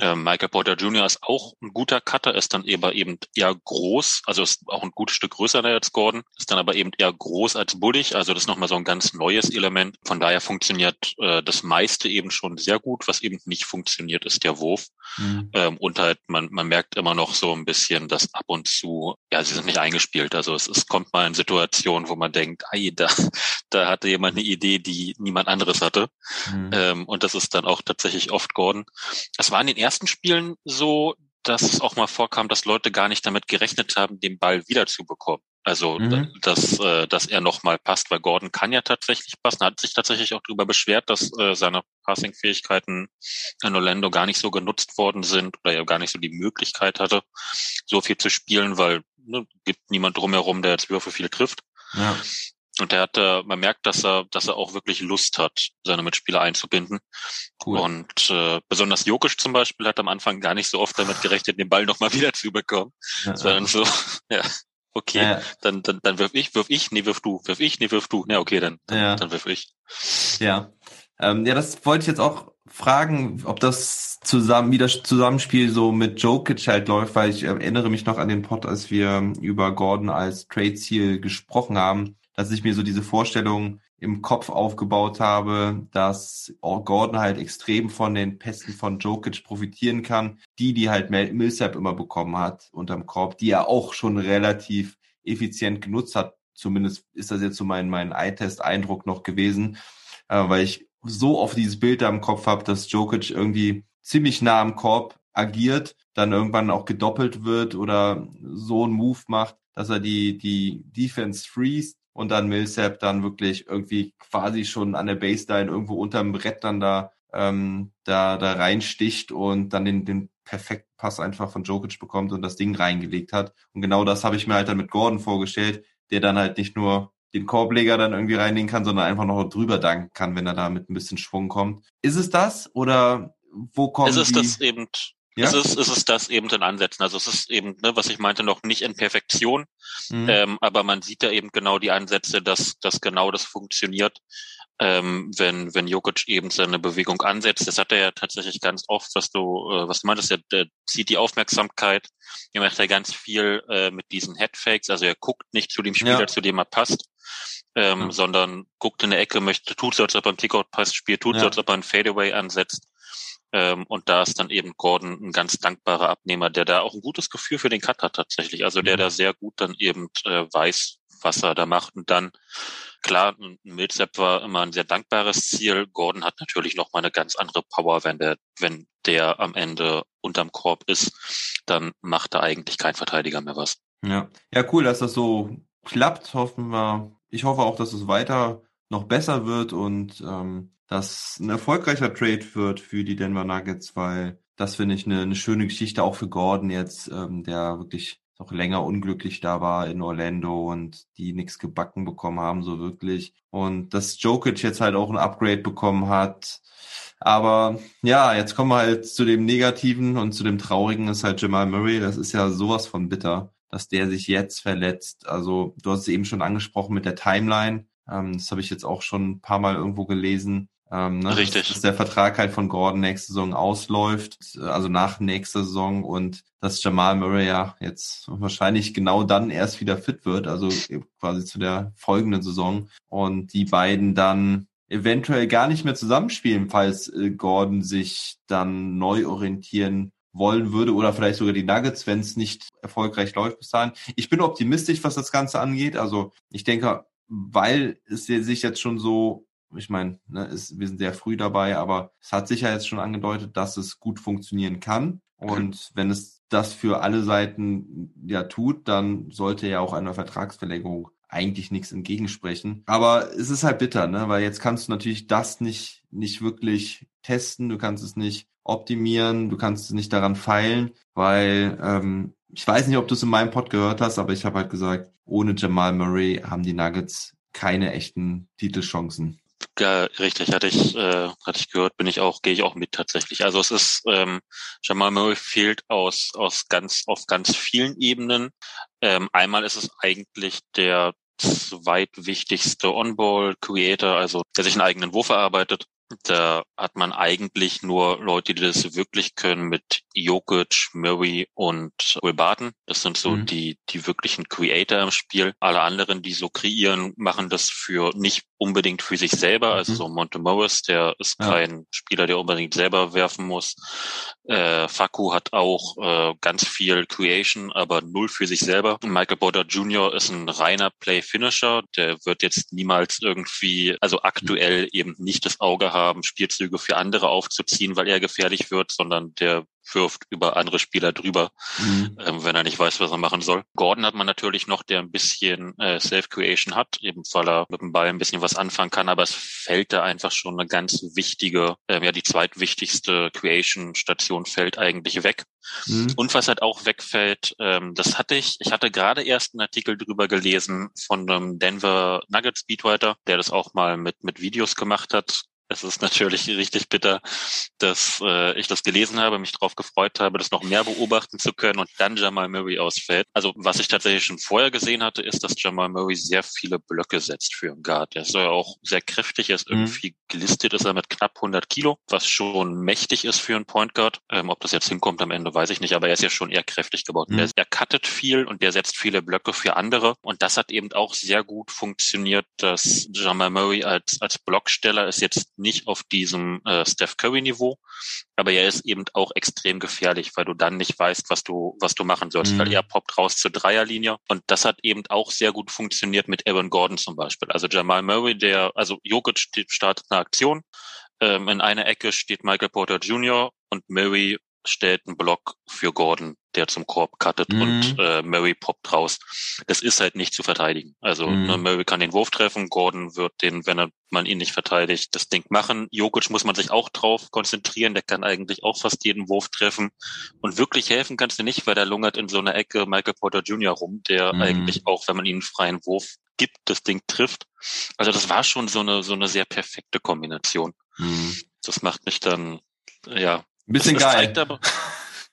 Ähm, Michael Porter Jr. ist auch ein guter Cutter, ist dann aber eben eher groß, also ist auch ein gutes Stück größer als Gordon, ist dann aber eben eher groß als bullig, also das ist nochmal so ein ganz neues Element. Von daher funktioniert äh, das meiste eben schon sehr gut. Was eben nicht funktioniert, ist der Wurf. Mhm. Ähm, und halt, man, man merkt immer noch so ein bisschen, dass ab und zu, ja, sie sind nicht eingespielt. Also es, es kommt mal in Situationen, wo man denkt, ei, da, da hatte jemand eine Idee, die niemand anderes hatte. Mhm. Ähm, und das ist dann auch tatsächlich oft Gordon. Es war in den ersten Spielen so, dass es auch mal vorkam, dass Leute gar nicht damit gerechnet haben, den Ball wiederzubekommen. Also, mhm. dass, äh, dass er nochmal passt, weil Gordon kann ja tatsächlich passen, hat sich tatsächlich auch darüber beschwert, dass äh, seine Passing-Fähigkeiten in Orlando gar nicht so genutzt worden sind oder er gar nicht so die Möglichkeit hatte, so viel zu spielen, weil ne, gibt niemand drumherum, der jetzt Würfe viel trifft. Ja. Und er hat, äh, man merkt, dass er, dass er auch wirklich Lust hat, seine Mitspieler einzubinden. Cool. Und äh, besonders Jokic zum Beispiel hat am Anfang gar nicht so oft damit gerechnet, den Ball nochmal wieder zu bekommen. Ja, sondern so, ja, okay, ja. dann, dann, dann wirf ich, wirf ich, nee, wirf du, wirf ich, nee, wirf du. Ja, okay, dann, dann, ja. dann wirf ich. Ja. Ähm, ja, das wollte ich jetzt auch fragen, ob das zusammen, wie das Zusammenspiel so mit Jokic halt läuft, weil ich erinnere mich noch an den Pod, als wir über Gordon als Trade-Ziel gesprochen haben dass ich mir so diese Vorstellung im Kopf aufgebaut habe, dass Gordon halt extrem von den Pässen von Jokic profitieren kann, die die halt Millsap immer bekommen hat unterm Korb, die er auch schon relativ effizient genutzt hat. Zumindest ist das jetzt so mein, mein Eye-Test-Eindruck noch gewesen, äh, weil ich so oft dieses Bild da im Kopf habe, dass Jokic irgendwie ziemlich nah am Korb agiert, dann irgendwann auch gedoppelt wird oder so einen Move macht, dass er die, die Defense freest und dann Millsap dann wirklich irgendwie quasi schon an der Baseline irgendwo unterm Brett dann da, ähm, da, da reinsticht und dann den, den perfekten Pass einfach von Jokic bekommt und das Ding reingelegt hat. Und genau das habe ich mir halt dann mit Gordon vorgestellt, der dann halt nicht nur den Korbleger dann irgendwie reinlegen kann, sondern einfach noch drüber danken kann, wenn er da mit ein bisschen Schwung kommt. Ist es das oder wo kommt es ist die? das eben ja? Es, ist, es ist das eben in Ansätzen. Also es ist eben, ne, was ich meinte, noch nicht in Perfektion, mhm. ähm, aber man sieht da eben genau die Ansätze, dass, dass genau das funktioniert, ähm, wenn, wenn Jokic eben seine Bewegung ansetzt. Das hat er ja tatsächlich ganz oft, was du, äh, was du meintest, der, der zieht die Aufmerksamkeit. Er macht ja ganz viel äh, mit diesen Headfakes, also er guckt nicht zu dem Spieler, ja. zu dem er passt. Ähm, ja. sondern guckt in der Ecke, möchte, tut so, als ob er einen Kickout passt, spielt, tut ja. so, als ob er einen Fadeaway ansetzt. Ähm, und da ist dann eben Gordon ein ganz dankbarer Abnehmer, der da auch ein gutes Gefühl für den Cut hat tatsächlich. Also der mhm. da sehr gut dann eben äh, weiß, was er da macht. Und dann, klar, Millsap war immer ein sehr dankbares Ziel. Gordon hat natürlich noch mal eine ganz andere Power, wenn der, wenn der am Ende unterm Korb ist, dann macht da eigentlich kein Verteidiger mehr was. Ja, ja, cool, dass das so klappt. Hoffen wir. Ich hoffe auch, dass es weiter noch besser wird und ähm, dass ein erfolgreicher Trade wird für die Denver Nuggets, weil das finde ich eine, eine schöne Geschichte auch für Gordon jetzt, ähm, der wirklich noch länger unglücklich da war in Orlando und die nichts gebacken bekommen haben, so wirklich. Und dass Jokic jetzt halt auch ein Upgrade bekommen hat. Aber ja, jetzt kommen wir halt zu dem Negativen und zu dem Traurigen ist halt Jamal Murray. Das ist ja sowas von bitter, dass der sich jetzt verletzt. Also du hast es eben schon angesprochen mit der Timeline. Ähm, das habe ich jetzt auch schon ein paar Mal irgendwo gelesen. Ähm, ne, Richtig. Dass, der Vertrag halt von Gordon nächste Saison ausläuft, also nach nächster Saison und dass Jamal Murray ja jetzt wahrscheinlich genau dann erst wieder fit wird, also quasi zu der folgenden Saison und die beiden dann eventuell gar nicht mehr zusammenspielen, falls äh, Gordon sich dann neu orientieren wollen würde oder vielleicht sogar die Nuggets, wenn es nicht erfolgreich läuft bis dahin. Ich bin optimistisch, was das Ganze angeht. Also ich denke, weil es sich jetzt schon so ich meine, ne, wir sind sehr früh dabei, aber es hat sich ja jetzt schon angedeutet, dass es gut funktionieren kann. Und wenn es das für alle Seiten ja tut, dann sollte ja auch einer Vertragsverlängerung eigentlich nichts entgegensprechen. Aber es ist halt bitter, ne? Weil jetzt kannst du natürlich das nicht, nicht wirklich testen, du kannst es nicht optimieren, du kannst es nicht daran feilen, weil ähm, ich weiß nicht, ob du es in meinem Pod gehört hast, aber ich habe halt gesagt, ohne Jamal Murray haben die Nuggets keine echten Titelchancen. Ja, richtig, hatte ich, äh, hatte ich gehört, bin ich auch, gehe ich auch mit tatsächlich. Also es ist, ähm, Jamal Murray fehlt aus, aus ganz, auf ganz vielen Ebenen. Ähm, einmal ist es eigentlich der zweitwichtigste On-Ball-Creator, also der sich einen eigenen Wurf erarbeitet. Da hat man eigentlich nur Leute, die das wirklich können mit Jokic, Murray und Will Barton. Das sind so mhm. die, die wirklichen Creator im Spiel. Alle anderen, die so kreieren, machen das für nicht unbedingt für sich selber. Also mhm. so Monte Morris, der ist ja. kein Spieler, der unbedingt selber werfen muss. Äh, Faku hat auch äh, ganz viel Creation, aber null für sich selber. Michael Porter Jr. ist ein reiner Play-Finisher. Der wird jetzt niemals irgendwie, also aktuell eben nicht das Auge haben, Spielzüge für andere aufzuziehen, weil er gefährlich wird, sondern der wirft über andere Spieler drüber, mhm. ähm, wenn er nicht weiß, was er machen soll. Gordon hat man natürlich noch, der ein bisschen äh, Self-Creation hat, eben weil er mit dem Ball ein bisschen was anfangen kann, aber es fällt da einfach schon eine ganz wichtige, äh, ja die zweitwichtigste Creation-Station fällt eigentlich weg. Mhm. Und was halt auch wegfällt, ähm, das hatte ich, ich hatte gerade erst einen Artikel drüber gelesen von einem Denver Nuggets Speedwriter, der das auch mal mit, mit Videos gemacht hat, es ist natürlich richtig bitter, dass äh, ich das gelesen habe, mich darauf gefreut habe, das noch mehr beobachten zu können und dann Jamal Murray ausfällt. Also was ich tatsächlich schon vorher gesehen hatte, ist, dass Jamal Murray sehr viele Blöcke setzt für einen Guard. Er ist ja auch sehr kräftig, er ist mhm. irgendwie gelistet, ist er mit knapp 100 Kilo, was schon mächtig ist für einen Point Guard. Ähm, ob das jetzt hinkommt am Ende, weiß ich nicht, aber er ist ja schon eher kräftig gebaut. Mhm. Er, er cuttet viel und der setzt viele Blöcke für andere und das hat eben auch sehr gut funktioniert, dass Jamal Murray als, als Blocksteller ist jetzt nicht auf diesem äh, Steph Curry Niveau, aber er ist eben auch extrem gefährlich, weil du dann nicht weißt, was du was du machen sollst, mhm. weil er poppt raus zur Dreierlinie und das hat eben auch sehr gut funktioniert mit Aaron Gordon zum Beispiel. Also Jamal Murray, der also Jokic startet eine Aktion, ähm, in einer Ecke steht Michael Porter Jr. und Murray stellt einen Block für Gordon, der zum Korb cuttet mhm. und äh, Murray poppt raus. Das ist halt nicht zu verteidigen. Also mhm. ne, Murray kann den Wurf treffen, Gordon wird den, wenn er, man ihn nicht verteidigt, das Ding machen. Jokic muss man sich auch drauf konzentrieren, der kann eigentlich auch fast jeden Wurf treffen. Und wirklich helfen kannst du nicht, weil der lungert in so einer Ecke Michael Porter Jr. rum, der mhm. eigentlich auch, wenn man ihn einen freien Wurf gibt, das Ding trifft. Also das war schon so eine so eine sehr perfekte Kombination. Mhm. Das macht mich dann ja ein bisschen geil.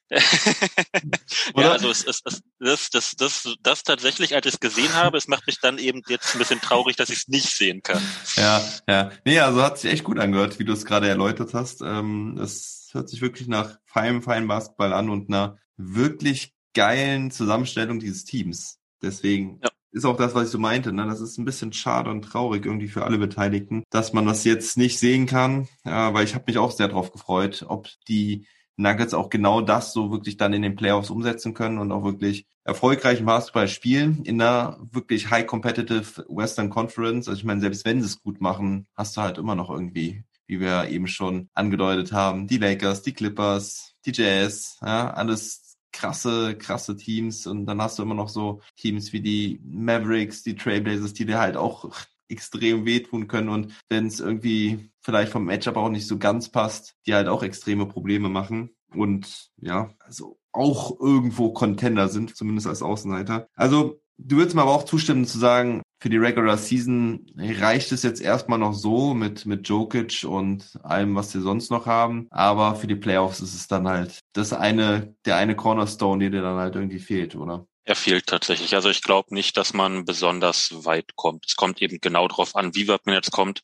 Ja, also es, es, es, das, das, das, das tatsächlich, als ich es gesehen habe, es macht mich dann eben jetzt ein bisschen traurig, dass ich es nicht sehen kann. Ja, ja. Nee, also hat sich echt gut angehört, wie du es gerade erläutert hast. Ähm, es hört sich wirklich nach feinem, feinem Basketball an und einer wirklich geilen Zusammenstellung dieses Teams. Deswegen ja ist auch das, was ich so meinte. Ne? Das ist ein bisschen schade und traurig irgendwie für alle Beteiligten, dass man das jetzt nicht sehen kann. Ja, weil ich habe mich auch sehr darauf gefreut, ob die Nuggets auch genau das so wirklich dann in den Playoffs umsetzen können und auch wirklich erfolgreichen Basketball spielen in einer wirklich high competitive Western Conference. Also ich meine, selbst wenn sie es gut machen, hast du halt immer noch irgendwie, wie wir eben schon angedeutet haben, die Lakers, die Clippers, die Jazz, ja, alles krasse, krasse Teams und dann hast du immer noch so Teams wie die Mavericks, die Trailblazers, die dir halt auch extrem wehtun können und wenn es irgendwie vielleicht vom Matchup auch nicht so ganz passt, die halt auch extreme Probleme machen und ja, also auch irgendwo Contender sind, zumindest als Außenseiter. Also du würdest mir aber auch zustimmen zu sagen, für die Regular Season reicht es jetzt erstmal noch so mit, mit Jokic und allem, was sie sonst noch haben. Aber für die Playoffs ist es dann halt das eine, der eine Cornerstone, der dir dann halt irgendwie fehlt, oder? Er fehlt tatsächlich. Also ich glaube nicht, dass man besonders weit kommt. Es kommt eben genau darauf an, wie weit man jetzt kommt,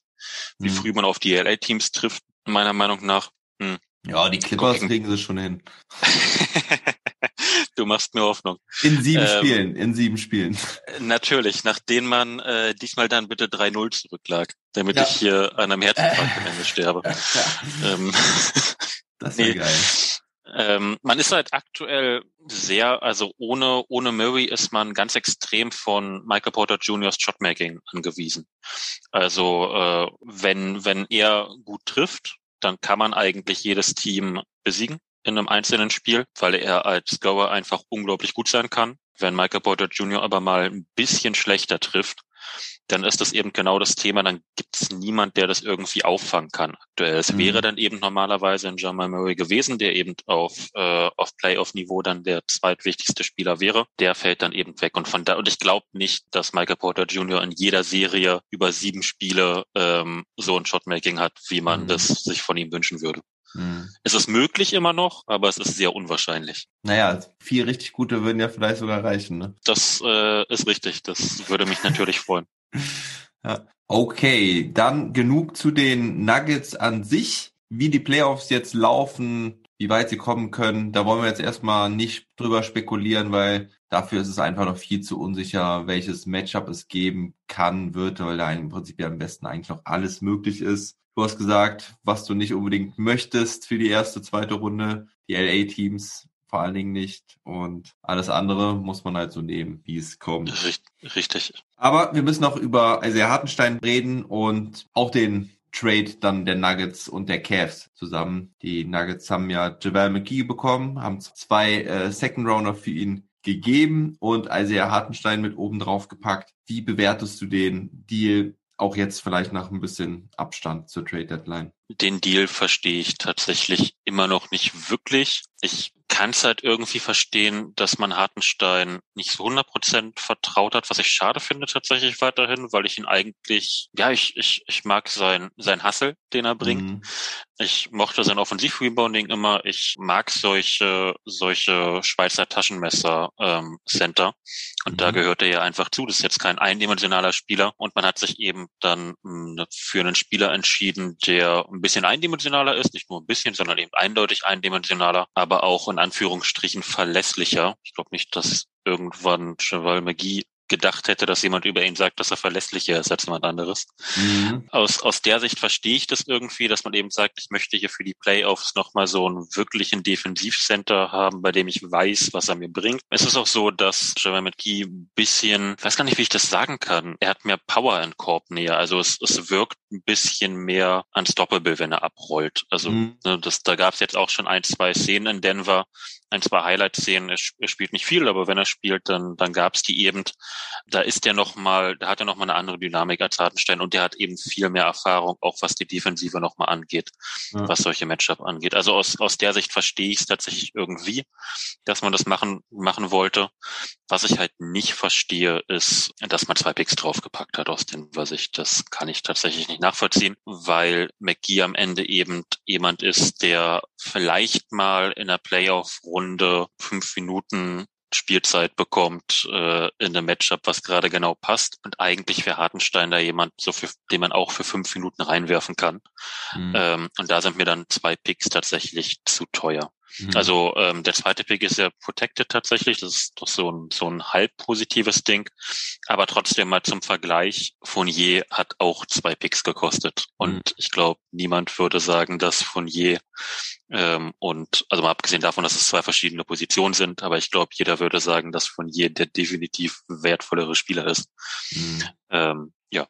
wie hm. früh man auf die LA-Teams trifft, meiner Meinung nach. Hm. Ja, die Clippers kriegen sie schon hin. du machst mir Hoffnung. In sieben ähm, Spielen, in sieben Spielen. Natürlich, nachdem man äh, diesmal dann bitte 3-0 zurücklag, damit ja. ich hier an einem Herzinfarkt am Ende sterbe. Ja. Ähm, das wäre nee. geil. Ähm, man ist halt aktuell sehr, also ohne, ohne Murray ist man ganz extrem von Michael Porter Jr.'s Shotmaking angewiesen. Also äh, wenn, wenn er gut trifft, dann kann man eigentlich jedes Team besiegen in einem einzelnen Spiel, weil er als Scorer einfach unglaublich gut sein kann. Wenn Michael Porter Jr. aber mal ein bisschen schlechter trifft, dann ist das eben genau das Thema, dann gibt es niemand, der das irgendwie auffangen kann aktuell. Es mhm. wäre dann eben normalerweise ein Jamal Murray gewesen, der eben auf, äh, auf Playoff-Niveau dann der zweitwichtigste Spieler wäre. Der fällt dann eben weg. Und von da, und ich glaube nicht, dass Michael Porter Jr. in jeder Serie über sieben Spiele ähm, so ein Shotmaking hat, wie man mhm. das sich von ihm wünschen würde. Mhm. Es ist möglich immer noch, aber es ist sehr unwahrscheinlich. Naja, vier richtig gute würden ja vielleicht sogar reichen. Ne? Das äh, ist richtig. Das würde mich natürlich freuen. Ja. Okay, dann genug zu den Nuggets an sich. Wie die Playoffs jetzt laufen, wie weit sie kommen können, da wollen wir jetzt erstmal nicht drüber spekulieren, weil dafür ist es einfach noch viel zu unsicher, welches Matchup es geben kann, wird, weil da im Prinzip ja am besten eigentlich noch alles möglich ist. Du hast gesagt, was du nicht unbedingt möchtest für die erste, zweite Runde. Die LA-Teams vor allen Dingen nicht. Und alles andere muss man halt so nehmen, wie es kommt. Richtig. Aber wir müssen noch über Isaiah Hartenstein reden und auch den Trade dann der Nuggets und der Cavs zusammen. Die Nuggets haben ja JaVale McGee bekommen, haben zwei äh, Second Rounder für ihn gegeben und Isaiah Hartenstein mit oben drauf gepackt. Wie bewertest du den Deal auch jetzt vielleicht nach ein bisschen Abstand zur Trade Deadline? Den Deal verstehe ich tatsächlich immer noch nicht wirklich. Ich kann es halt irgendwie verstehen, dass man Hartenstein nicht so 100% vertraut hat, was ich schade finde tatsächlich weiterhin, weil ich ihn eigentlich, ja, ich, ich, ich mag sein, sein Hassel, den er bringt. Mhm. Ich mochte sein Offensiv-Rebounding immer. Ich mag solche, solche Schweizer Taschenmesser ähm, Center. Und mhm. da gehört er ja einfach zu. Das ist jetzt kein eindimensionaler Spieler. Und man hat sich eben dann mh, hm, für einen Spieler entschieden, der ein bisschen eindimensionaler ist. Nicht nur ein bisschen, sondern eben eindeutig eindimensionaler, aber auch in Anführungsstrichen verlässlicher. Ich glaube nicht, dass irgendwann Cheval McGee gedacht hätte, dass jemand über ihn sagt, dass er verlässlicher ist als jemand anderes. Mhm. Aus, aus der Sicht verstehe ich das irgendwie, dass man eben sagt, ich möchte hier für die Playoffs nochmal so einen wirklichen Defensivcenter haben, bei dem ich weiß, was er mir bringt. Es ist auch so, dass Jamal McGee ein bisschen, ich weiß gar nicht, wie ich das sagen kann, er hat mehr Power in Korb näher. Also es, es wirkt ein bisschen mehr unstoppable, wenn er abrollt. Also mhm. ne, das, da gab es jetzt auch schon ein, zwei Szenen in Denver, ein, zwei Highlight-Szenen. Er, er, spielt nicht viel, aber wenn er spielt, dann, dann gab es die eben. Da ist er noch mal, da hat er noch mal eine andere Dynamik als Hartenstein und der hat eben viel mehr Erfahrung, auch was die Defensive noch mal angeht, ja. was solche Matchup angeht. Also aus, aus der Sicht verstehe ich es tatsächlich irgendwie, dass man das machen, machen wollte. Was ich halt nicht verstehe, ist, dass man zwei Picks draufgepackt hat aus Denver Sicht. Das kann ich tatsächlich nicht nachvollziehen, weil McGee am Ende eben jemand ist, der vielleicht mal in der Playoff-Runde fünf Minuten Spielzeit bekommt äh, in einem Matchup, was gerade genau passt. Und eigentlich wäre Hartenstein da jemand, so für, den man auch für fünf Minuten reinwerfen kann. Mhm. Ähm, und da sind mir dann zwei Picks tatsächlich zu teuer. Mhm. Also ähm, der zweite Pick ist ja protected tatsächlich. Das ist doch so ein, so ein halb positives Ding. Aber trotzdem mal zum Vergleich, Fournier hat auch zwei Picks gekostet. Und mhm. ich glaube, niemand würde sagen, dass Fournier ähm, und also mal abgesehen davon, dass es zwei verschiedene Positionen sind, aber ich glaube, jeder würde sagen, dass Fournier der definitiv wertvollere Spieler ist. Mhm. Ähm, ja,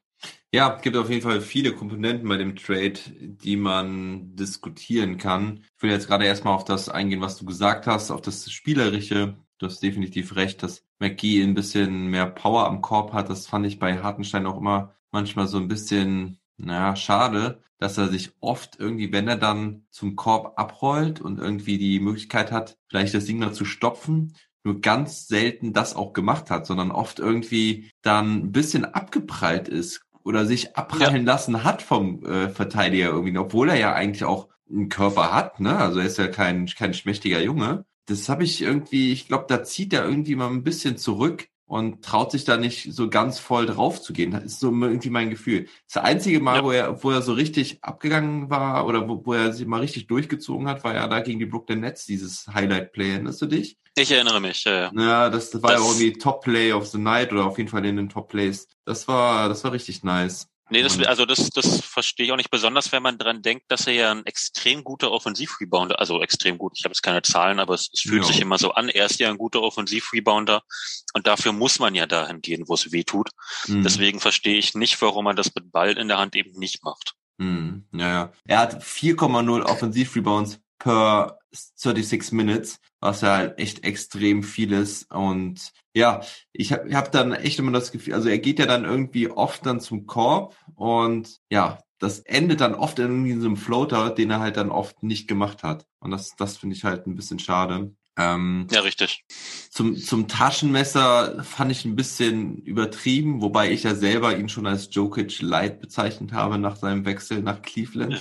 ja, gibt auf jeden Fall viele Komponenten bei dem Trade, die man diskutieren kann. Ich will jetzt gerade erstmal auf das eingehen, was du gesagt hast, auf das Spielerische. Du hast definitiv recht, dass McGee ein bisschen mehr Power am Korb hat. Das fand ich bei Hartenstein auch immer manchmal so ein bisschen, naja, schade, dass er sich oft irgendwie, wenn er dann zum Korb abrollt und irgendwie die Möglichkeit hat, vielleicht das Ding da zu stopfen, nur ganz selten das auch gemacht hat, sondern oft irgendwie dann ein bisschen abgeprallt ist, oder sich abprallen ja. lassen hat vom äh, Verteidiger irgendwie, obwohl er ja eigentlich auch einen Körper hat, ne? Also er ist ja kein, kein schmächtiger Junge. Das habe ich irgendwie, ich glaube, da zieht er irgendwie mal ein bisschen zurück und traut sich da nicht so ganz voll drauf zu gehen. Das ist so irgendwie mein Gefühl. Das einzige Mal, ja. wo er, wo er so richtig abgegangen war oder wo, wo er sich mal richtig durchgezogen hat, war ja da gegen die Brooklyn Nets, dieses Highlight-Play. Erinnerst du dich? Ich erinnere mich, ja. Ja, ja das, das war das, ja irgendwie Top Play of the Night oder auf jeden Fall in den Top Plays. Das war, das war richtig nice. Nee, das, also das, das verstehe ich auch nicht besonders, wenn man dran denkt, dass er ja ein extrem guter Offensivrebounder, also extrem gut, ich habe jetzt keine Zahlen, aber es, es fühlt ja. sich immer so an, er ist ja ein guter Offensivrebounder und dafür muss man ja dahin gehen, wo es weh tut. Mhm. Deswegen verstehe ich nicht, warum man das mit Ball in der Hand eben nicht macht. Mhm. Ja, ja. Er hat 4,0 Offensivrebounds per 36 Minutes, was ja halt echt extrem viel ist. Und ja, ich habe hab dann echt immer das Gefühl, also er geht ja dann irgendwie oft dann zum Korb und ja, das endet dann oft in so einem Floater, den er halt dann oft nicht gemacht hat. Und das, das finde ich halt ein bisschen schade. Ähm, ja, richtig. Zum, zum Taschenmesser fand ich ein bisschen übertrieben, wobei ich ja selber ihn schon als Jokic Light bezeichnet habe nach seinem Wechsel nach Cleveland.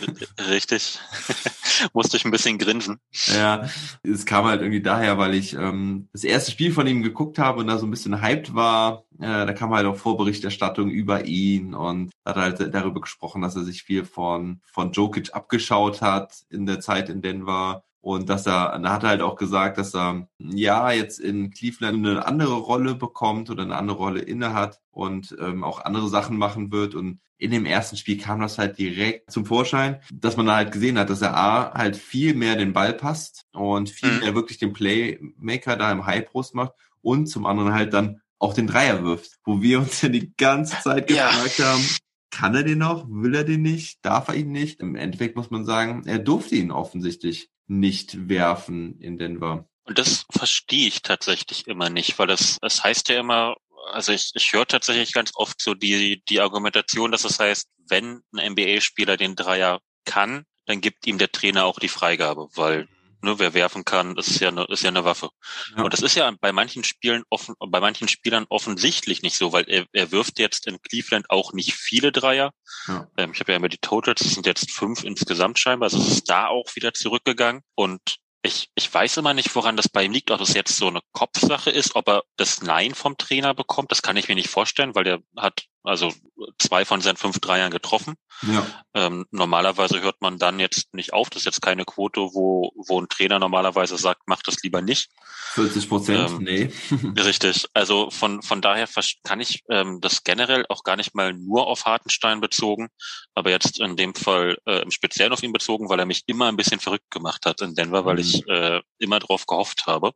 Richtig. Musste ich ein bisschen grinsen. Ja, es kam halt irgendwie daher, weil ich ähm, das erste Spiel von ihm geguckt habe und da so ein bisschen hyped war. Äh, da kam halt auch Vorberichterstattung über ihn und hat halt darüber gesprochen, dass er sich viel von, von Jokic abgeschaut hat in der Zeit in Denver und dass er, da hat er halt auch gesagt, dass er ja jetzt in Cleveland eine andere Rolle bekommt oder eine andere Rolle innehat und ähm, auch andere Sachen machen wird. Und in dem ersten Spiel kam das halt direkt zum Vorschein, dass man da halt gesehen hat, dass er A halt viel mehr den Ball passt und viel mhm. mehr wirklich den Playmaker da im High Post macht und zum anderen halt dann auch den Dreier wirft, wo wir uns ja die ganze Zeit gefragt ja. haben, kann er den noch? Will er den nicht? Darf er ihn nicht? Im Endeffekt muss man sagen, er durfte ihn offensichtlich nicht werfen in Denver. Und das verstehe ich tatsächlich immer nicht, weil das, das heißt ja immer, also ich, ich höre tatsächlich ganz oft so die, die Argumentation, dass es das heißt, wenn ein NBA-Spieler den Dreier kann, dann gibt ihm der Trainer auch die Freigabe, weil ne, wer werfen kann, das ist ja eine, ist ja eine Waffe. Ja. Und das ist ja bei manchen Spielen offen, bei manchen Spielern offensichtlich nicht so, weil er, er wirft jetzt in Cleveland auch nicht viele Dreier. Ja. Ähm, ich habe ja immer die Totals, das sind jetzt fünf insgesamt scheinbar, also es ist da auch wieder zurückgegangen. Und ich, ich weiß immer nicht, woran das bei ihm liegt, ob das jetzt so eine Kopfsache ist, ob er das Nein vom Trainer bekommt. Das kann ich mir nicht vorstellen, weil der hat also zwei von seinen fünf Dreiern getroffen. Ja. Ähm, normalerweise hört man dann jetzt nicht auf. Das ist jetzt keine Quote, wo, wo ein Trainer normalerweise sagt, mach das lieber nicht. 40 Prozent, ähm, nee. richtig. Also von, von daher kann ich ähm, das generell auch gar nicht mal nur auf Hartenstein bezogen, aber jetzt in dem Fall äh, im Speziellen auf ihn bezogen, weil er mich immer ein bisschen verrückt gemacht hat in Denver, weil mhm. ich äh, immer drauf gehofft habe.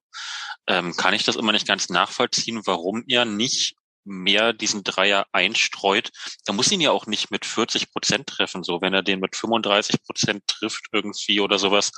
Ähm, kann ich das immer nicht ganz nachvollziehen, warum er nicht mehr diesen Dreier einstreut, da muss ihn ja auch nicht mit 40 Prozent treffen. So, wenn er den mit 35 Prozent trifft irgendwie oder sowas,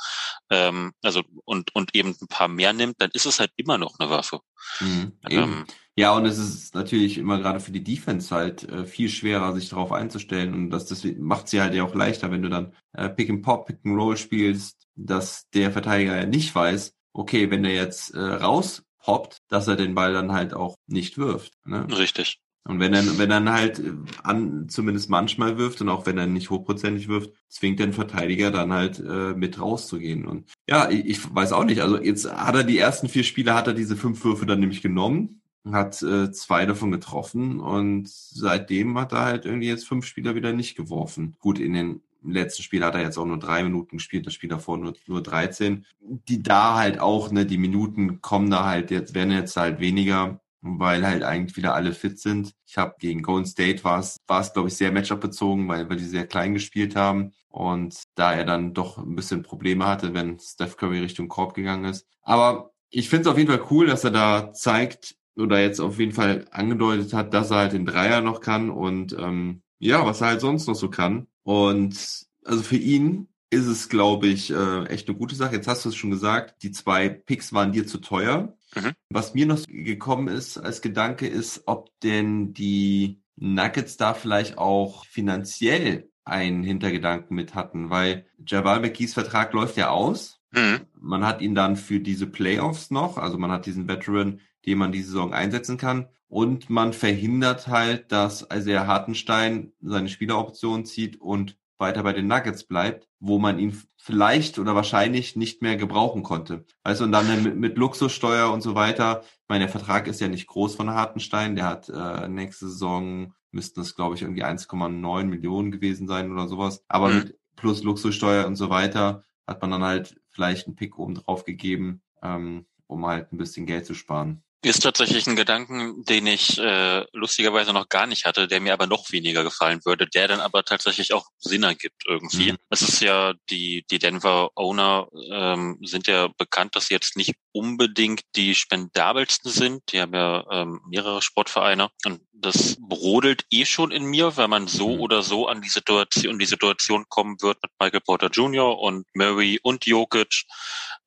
ähm, also und und eben ein paar mehr nimmt, dann ist es halt immer noch eine Waffe. Mhm, ähm, ja, und es ist natürlich immer gerade für die Defense halt äh, viel schwerer, sich darauf einzustellen. Und das, das macht sie halt ja auch leichter, wenn du dann äh, Pick and Pop, Pick and Roll spielst, dass der Verteidiger ja nicht weiß, okay, wenn er jetzt äh, raus hoppt, dass er den Ball dann halt auch nicht wirft. Ne? Richtig. Und wenn er, wenn er halt äh, an, zumindest manchmal wirft und auch wenn er nicht hochprozentig wirft, zwingt den Verteidiger dann halt äh, mit rauszugehen. Und ja, ich, ich weiß auch nicht. Also jetzt hat er die ersten vier Spiele, hat er diese fünf Würfe dann nämlich genommen, hat äh, zwei davon getroffen und seitdem hat er halt irgendwie jetzt fünf Spieler wieder nicht geworfen. Gut, in den im letzten Spiel hat er jetzt auch nur drei Minuten gespielt, das Spiel davor nur, nur 13. Die da halt auch, ne, die Minuten kommen da halt jetzt, werden jetzt halt weniger, weil halt eigentlich wieder alle fit sind. Ich habe gegen Golden State war es, war es glaube ich sehr Matchup bezogen, weil, weil die sehr klein gespielt haben und da er dann doch ein bisschen Probleme hatte, wenn Steph Curry Richtung Korb gegangen ist. Aber ich finde es auf jeden Fall cool, dass er da zeigt oder jetzt auf jeden Fall angedeutet hat, dass er halt den Dreier noch kann und ähm, ja, was er halt sonst noch so kann. Und also für ihn ist es, glaube ich, äh, echt eine gute Sache. Jetzt hast du es schon gesagt, die zwei Picks waren dir zu teuer. Mhm. Was mir noch gekommen ist als Gedanke ist, ob denn die Nuggets da vielleicht auch finanziell einen Hintergedanken mit hatten, weil Jabal McGee's Vertrag läuft ja aus. Mhm. Man hat ihn dann für diese Playoffs noch, also man hat diesen Veteran, den man die Saison einsetzen kann. Und man verhindert halt, dass Isaiah Hartenstein seine Spieleroption zieht und weiter bei den Nuggets bleibt, wo man ihn vielleicht oder wahrscheinlich nicht mehr gebrauchen konnte. Also und dann mit, mit Luxussteuer und so weiter. Ich meine, der Vertrag ist ja nicht groß von Hartenstein. Der hat äh, nächste Saison müssten es, glaube ich, irgendwie 1,9 Millionen gewesen sein oder sowas. Aber mhm. mit plus Luxussteuer und so weiter hat man dann halt vielleicht einen Pick oben drauf gegeben, ähm, um halt ein bisschen Geld zu sparen. Ist tatsächlich ein Gedanken, den ich äh, lustigerweise noch gar nicht hatte, der mir aber noch weniger gefallen würde, der dann aber tatsächlich auch Sinn ergibt irgendwie. Mhm. Es ist ja, die, die Denver Owner ähm, sind ja bekannt, dass sie jetzt nicht unbedingt die spendabelsten sind. Die haben ja ähm, mehrere Sportvereine und das brodelt eh schon in mir, weil man so mhm. oder so an die Situation, die Situation kommen wird mit Michael Porter Jr. und Murray und Jokic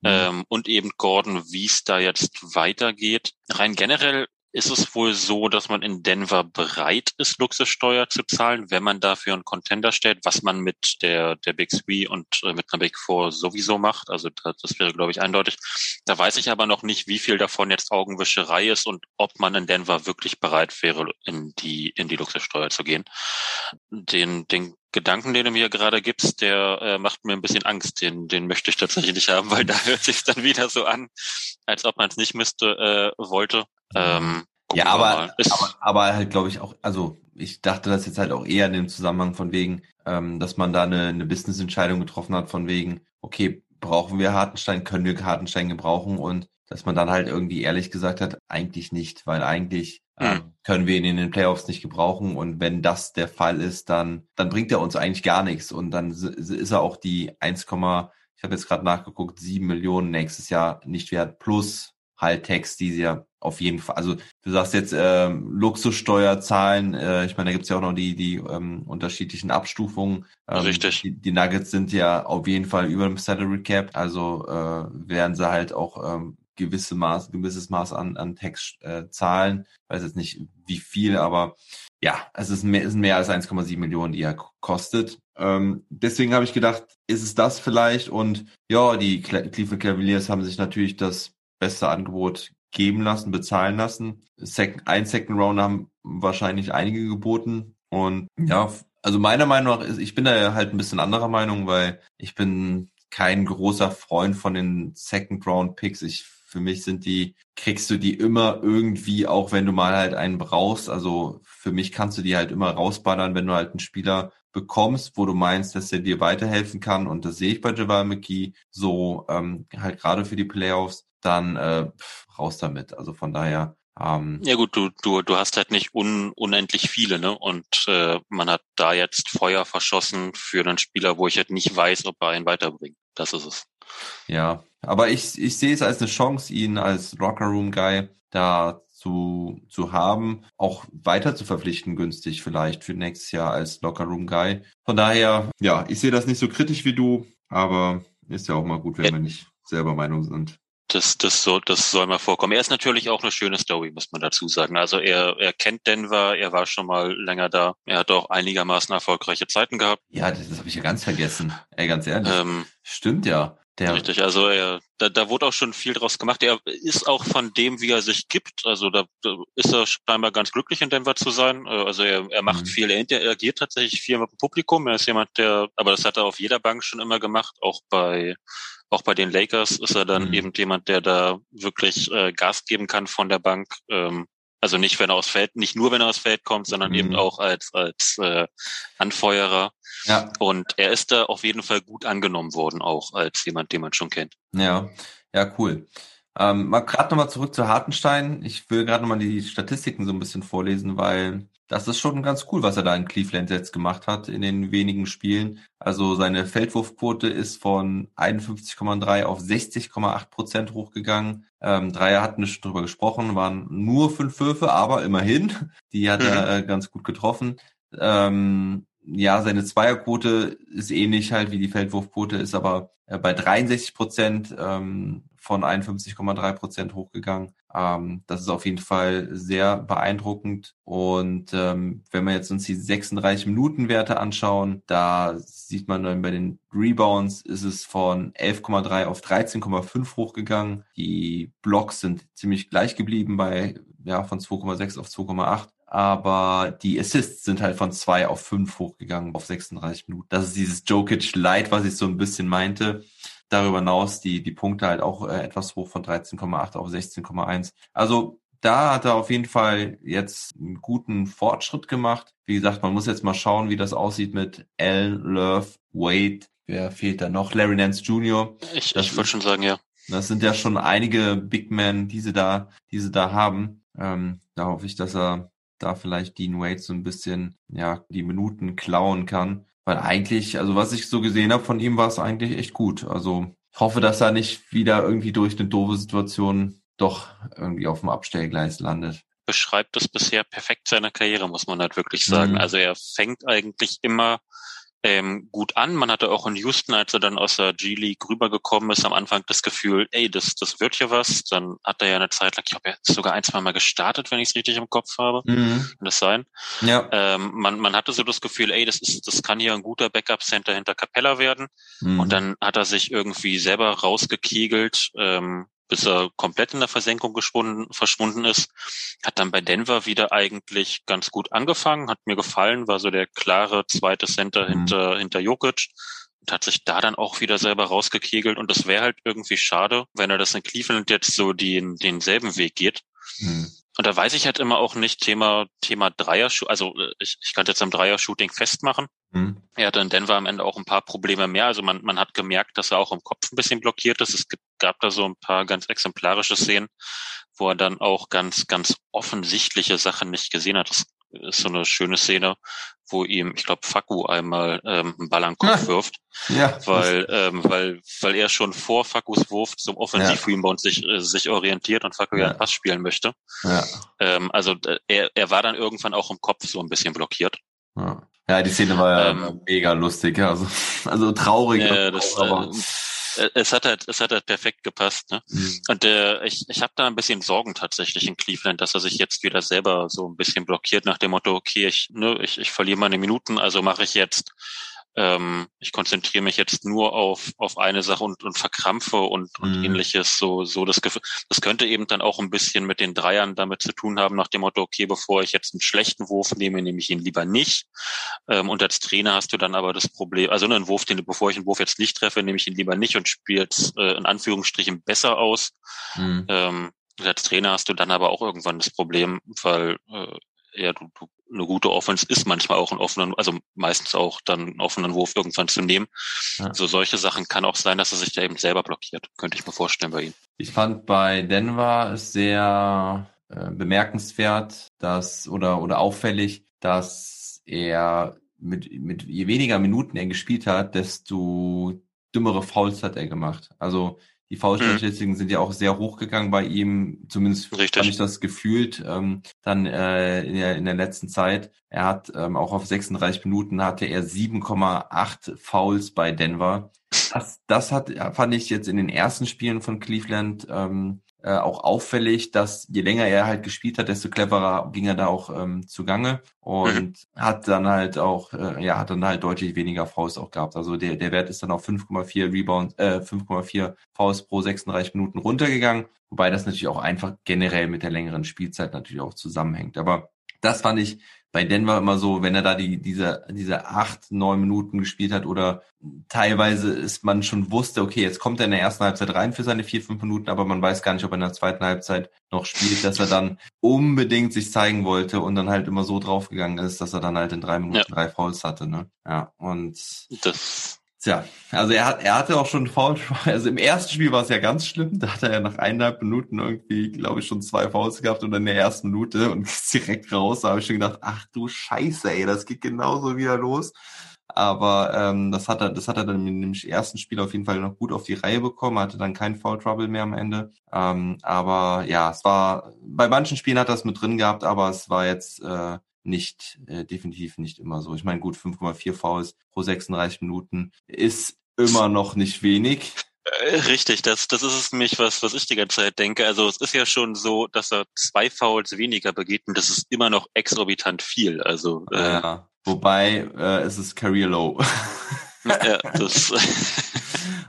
mhm. ähm, und eben Gordon, wie es da jetzt weitergeht. Rein generell ist es wohl so, dass man in Denver bereit ist, Luxussteuer zu zahlen, wenn man dafür einen Contender stellt, was man mit der, der Big Three und äh, mit einer Big Four sowieso macht. Also das, das wäre, glaube ich, eindeutig. Da weiß ich aber noch nicht, wie viel davon jetzt Augenwischerei ist und ob man in Denver wirklich bereit wäre, in die, in die Luxussteuer zu gehen. Den, den Gedanken, den du mir gerade gibst, der äh, macht mir ein bisschen Angst. Den, den möchte ich tatsächlich nicht haben, weil da hört sich dann wieder so an, als ob man es nicht müsste, äh, wollte. Ähm, ja, aber, aber, aber halt, glaube ich, auch, also ich dachte das jetzt halt auch eher in dem Zusammenhang von wegen, ähm, dass man da eine, eine Business-Entscheidung getroffen hat, von wegen, okay, brauchen wir Hartenstein, können wir Hartenstein gebrauchen und dass man dann halt irgendwie ehrlich gesagt hat, eigentlich nicht, weil eigentlich mhm. können wir ihn in den Playoffs nicht gebrauchen und wenn das der Fall ist, dann dann bringt er uns eigentlich gar nichts und dann ist er auch die 1, ich habe jetzt gerade nachgeguckt, 7 Millionen nächstes Jahr nicht wert plus halt Text, die sie ja auf jeden Fall, also du sagst jetzt ähm, Luxussteuerzahlen, äh, ich meine, da gibt's ja auch noch die, die ähm, unterschiedlichen Abstufungen. Ähm, Richtig. Die, die Nuggets sind ja auf jeden Fall über dem Salary Cap, also äh, werden sie halt auch ähm, gewisse Maß, gewisses Maß an, an Text äh, zahlen. Ich weiß jetzt nicht wie viel, aber ja, es ist mehr, es sind mehr als 1,7 Millionen, die er kostet. Ähm, deswegen habe ich gedacht, ist es das vielleicht? Und ja, die Cleveland Cavaliers haben sich natürlich das beste Angebot geben lassen, bezahlen lassen. Second, ein Second Round haben wahrscheinlich einige geboten. Und ja, also meiner Meinung nach ist, ich bin da halt ein bisschen anderer Meinung, weil ich bin kein großer Freund von den Second Round Picks. Ich für mich sind die, kriegst du die immer irgendwie, auch wenn du mal halt einen brauchst. Also für mich kannst du die halt immer rausballern, wenn du halt einen Spieler bekommst, wo du meinst, dass er dir weiterhelfen kann. Und das sehe ich bei Javal McGee so, ähm, halt gerade für die Playoffs, dann äh, raus damit. Also von daher ähm, ja gut, du, du, du hast halt nicht un, unendlich viele, ne? Und äh, man hat da jetzt Feuer verschossen für einen Spieler, wo ich halt nicht weiß, ob er einen weiterbringt. Das ist es. Ja, aber ich, ich sehe es als eine Chance, ihn als Rocker Room Guy da zu, zu haben, auch weiter zu verpflichten, günstig vielleicht für nächstes Jahr als Locker Room Guy. Von daher, ja, ich sehe das nicht so kritisch wie du, aber ist ja auch mal gut, wenn ja. wir nicht selber Meinung sind das, das, so, das soll mal vorkommen. Er ist natürlich auch eine schöne Story, muss man dazu sagen. Also er, er kennt Denver, er war schon mal länger da. Er hat auch einigermaßen erfolgreiche Zeiten gehabt. Ja, das, das habe ich ja ganz vergessen. Ey, ganz ehrlich. Ähm, Stimmt ja. Der Richtig, also er, da, da wurde auch schon viel draus gemacht. Er ist auch von dem, wie er sich gibt. Also da, da ist er scheinbar ganz glücklich in Denver zu sein. Äh, also er, er macht mhm. viel, er interagiert tatsächlich viel mit dem Publikum. Er ist jemand, der, aber das hat er auf jeder Bank schon immer gemacht, auch bei auch bei den Lakers ist er dann mhm. eben jemand, der da wirklich äh, Gas geben kann von der Bank. Ähm, also nicht, wenn er aus Feld, nicht nur wenn er aus Feld kommt, sondern mhm. eben auch als als äh, Anfeuerer. Ja. Und er ist da auf jeden Fall gut angenommen worden, auch als jemand, den man schon kennt. Ja, ja, cool. Ähm, mal gerade nochmal zurück zu Hartenstein. Ich will gerade nochmal die Statistiken so ein bisschen vorlesen, weil das ist schon ganz cool, was er da in Cleveland jetzt gemacht hat in den wenigen Spielen. Also seine Feldwurfquote ist von 51,3 auf 60,8 Prozent hochgegangen. Ähm, Dreier hatten wir schon drüber gesprochen, waren nur fünf Würfe, aber immerhin, die hat er mhm. äh, ganz gut getroffen. Ähm, ja, seine Zweierquote ist ähnlich halt wie die Feldwurfquote, ist aber äh, bei 63 Prozent ähm, von 51,3 Prozent hochgegangen. Ähm, das ist auf jeden Fall sehr beeindruckend. Und ähm, wenn wir jetzt uns die 36 Minuten Werte anschauen, da sieht man dann bei den Rebounds ist es von 11,3 auf 13,5 hochgegangen. Die Blocks sind ziemlich gleich geblieben bei ja von 2,6 auf 2,8 aber die Assists sind halt von 2 auf 5 hochgegangen auf 36 Minuten. Das ist dieses Jokic Light, was ich so ein bisschen meinte. Darüber hinaus die, die Punkte halt auch äh, etwas hoch von 13,8 auf 16,1. Also da hat er auf jeden Fall jetzt einen guten Fortschritt gemacht. Wie gesagt, man muss jetzt mal schauen, wie das aussieht mit Allen, Love, Wade. Wer fehlt da noch? Larry Nance Jr. Ich, ich wollte schon sagen, ja. Das sind ja schon einige Big Men, die sie da, die sie da haben. Ähm, da hoffe ich, dass er da vielleicht Dean Wade so ein bisschen, ja, die Minuten klauen kann. Weil eigentlich, also was ich so gesehen habe von ihm, war es eigentlich echt gut. Also ich hoffe, dass er nicht wieder irgendwie durch eine doofe Situation doch irgendwie auf dem Abstellgleis landet. Beschreibt es bisher perfekt seine Karriere, muss man halt wirklich sagen. Mhm. Also er fängt eigentlich immer ähm, gut an. Man hatte auch in Houston, als er dann aus der G-League rübergekommen ist, am Anfang das Gefühl, ey, das, das wird ja was. Dann hat er ja eine Zeit lang, ich glaube, er ist sogar ein, zwei Mal gestartet, wenn ich es richtig im Kopf habe. Mhm. Kann das sein? Ja. Ähm, man, man hatte so das Gefühl, ey, das ist, das kann hier ein guter Backup-Center hinter Capella werden. Mhm. Und dann hat er sich irgendwie selber rausgekegelt, ähm, bis er komplett in der Versenkung verschwunden ist. Hat dann bei Denver wieder eigentlich ganz gut angefangen, hat mir gefallen, war so der klare zweite Center mhm. hinter, hinter Jokic und hat sich da dann auch wieder selber rausgekegelt. Und das wäre halt irgendwie schade, wenn er das in Cleveland jetzt so den, denselben Weg geht. Mhm. Und da weiß ich halt immer auch nicht, Thema, Thema Dreier, also äh, ich, ich kann jetzt am Dreier-Shooting festmachen. Mhm. Er hatte in Denver am Ende auch ein paar Probleme mehr. Also man, man hat gemerkt, dass er auch im Kopf ein bisschen blockiert ist. Es gab da so ein paar ganz exemplarische Szenen, wo er dann auch ganz, ganz offensichtliche Sachen nicht gesehen hat. Das ist so eine schöne Szene, wo ihm, ich glaube, Faku einmal ähm, einen Ball an den Kopf wirft, ja. weil, ähm, weil, weil er schon vor Fakus Wurf zum Offensiv-Rebound ja. sich, äh, sich orientiert und Faku ja einen Pass spielen möchte. Ja. Ähm, also äh, er, er war dann irgendwann auch im Kopf so ein bisschen blockiert. Ja, ja die Szene war ja ähm, mega lustig, ja. also, also traurig. Ja, das, aber, äh, äh, es hat halt, es hat halt perfekt gepasst. Ne? Mhm. Und äh, ich, ich habe da ein bisschen Sorgen tatsächlich in Cleveland, dass er sich jetzt wieder selber so ein bisschen blockiert nach dem Motto, okay, ich, ne, ich, ich verliere meine Minuten, also mache ich jetzt ähm, ich konzentriere mich jetzt nur auf, auf eine Sache und, und verkrampfe und, und mhm. ähnliches. So, so das Gefühl, das könnte eben dann auch ein bisschen mit den Dreiern damit zu tun haben, nach dem Motto, okay, bevor ich jetzt einen schlechten Wurf nehme, nehme ich ihn lieber nicht. Ähm, und als Trainer hast du dann aber das Problem, also einen Wurf, den, bevor ich einen Wurf jetzt nicht treffe, nehme ich ihn lieber nicht und spiele äh, in Anführungsstrichen besser aus. Mhm. Ähm, als Trainer hast du dann aber auch irgendwann das Problem, weil äh, ja, du, du, eine gute Offense ist manchmal auch ein offenen, also meistens auch dann einen offenen Wurf irgendwann zu nehmen. Ja. So solche Sachen kann auch sein, dass er sich da eben selber blockiert. Könnte ich mir vorstellen bei ihm. Ich fand bei Denver sehr äh, bemerkenswert, dass oder oder auffällig, dass er mit mit je weniger Minuten er gespielt hat, desto dümmere Fouls hat er gemacht. Also die Foulstatistiken mhm. sind ja auch sehr hochgegangen bei ihm, zumindest Richtig. habe ich das gefühlt, ähm, dann äh, in, der, in der letzten Zeit. Er hat ähm, auch auf 36 Minuten hatte er 7,8 Fouls bei Denver. Das, das hat, fand ich jetzt in den ersten Spielen von Cleveland ähm, äh, auch auffällig, dass je länger er halt gespielt hat, desto cleverer ging er da auch ähm, zugange und mhm. hat dann halt auch, äh, ja, hat dann halt deutlich weniger Faust auch gehabt. Also der, der Wert ist dann auf 5,4 Rebound, äh, 5,4 Faust pro 36 Minuten runtergegangen, wobei das natürlich auch einfach generell mit der längeren Spielzeit natürlich auch zusammenhängt. Aber das fand ich bei Denver immer so, wenn er da die, diese, diese acht, neun Minuten gespielt hat oder teilweise ist man schon wusste, okay, jetzt kommt er in der ersten Halbzeit rein für seine vier, fünf Minuten, aber man weiß gar nicht, ob er in der zweiten Halbzeit noch spielt, dass er dann unbedingt sich zeigen wollte und dann halt immer so draufgegangen ist, dass er dann halt in drei Minuten ja. drei Fouls hatte, ne? Ja, und das Tja, also er hat, er hatte auch schon Foul. Also im ersten Spiel war es ja ganz schlimm. Da hat er ja nach eineinhalb Minuten irgendwie, glaube ich, schon zwei Fouls gehabt und in der ersten Minute und ist direkt raus. Da habe ich schon gedacht, ach du Scheiße, ey, das geht genauso wieder los. Aber ähm, das hat er, das hat er dann im ersten Spiel auf jeden Fall noch gut auf die Reihe bekommen, hatte dann kein Foul Trouble mehr am Ende. Ähm, aber ja, es war bei manchen Spielen hat er es mit drin gehabt, aber es war jetzt äh, nicht, äh, definitiv nicht immer so. Ich meine, gut, 5,4 Fouls pro 36 Minuten ist immer noch nicht wenig. Äh, richtig, das, das ist es nämlich, was, was ich die ganze Zeit denke. Also es ist ja schon so, dass er zwei Fouls weniger begeht und das ist immer noch exorbitant viel. Also äh, ja, wobei äh, es ist Career Low. ja, das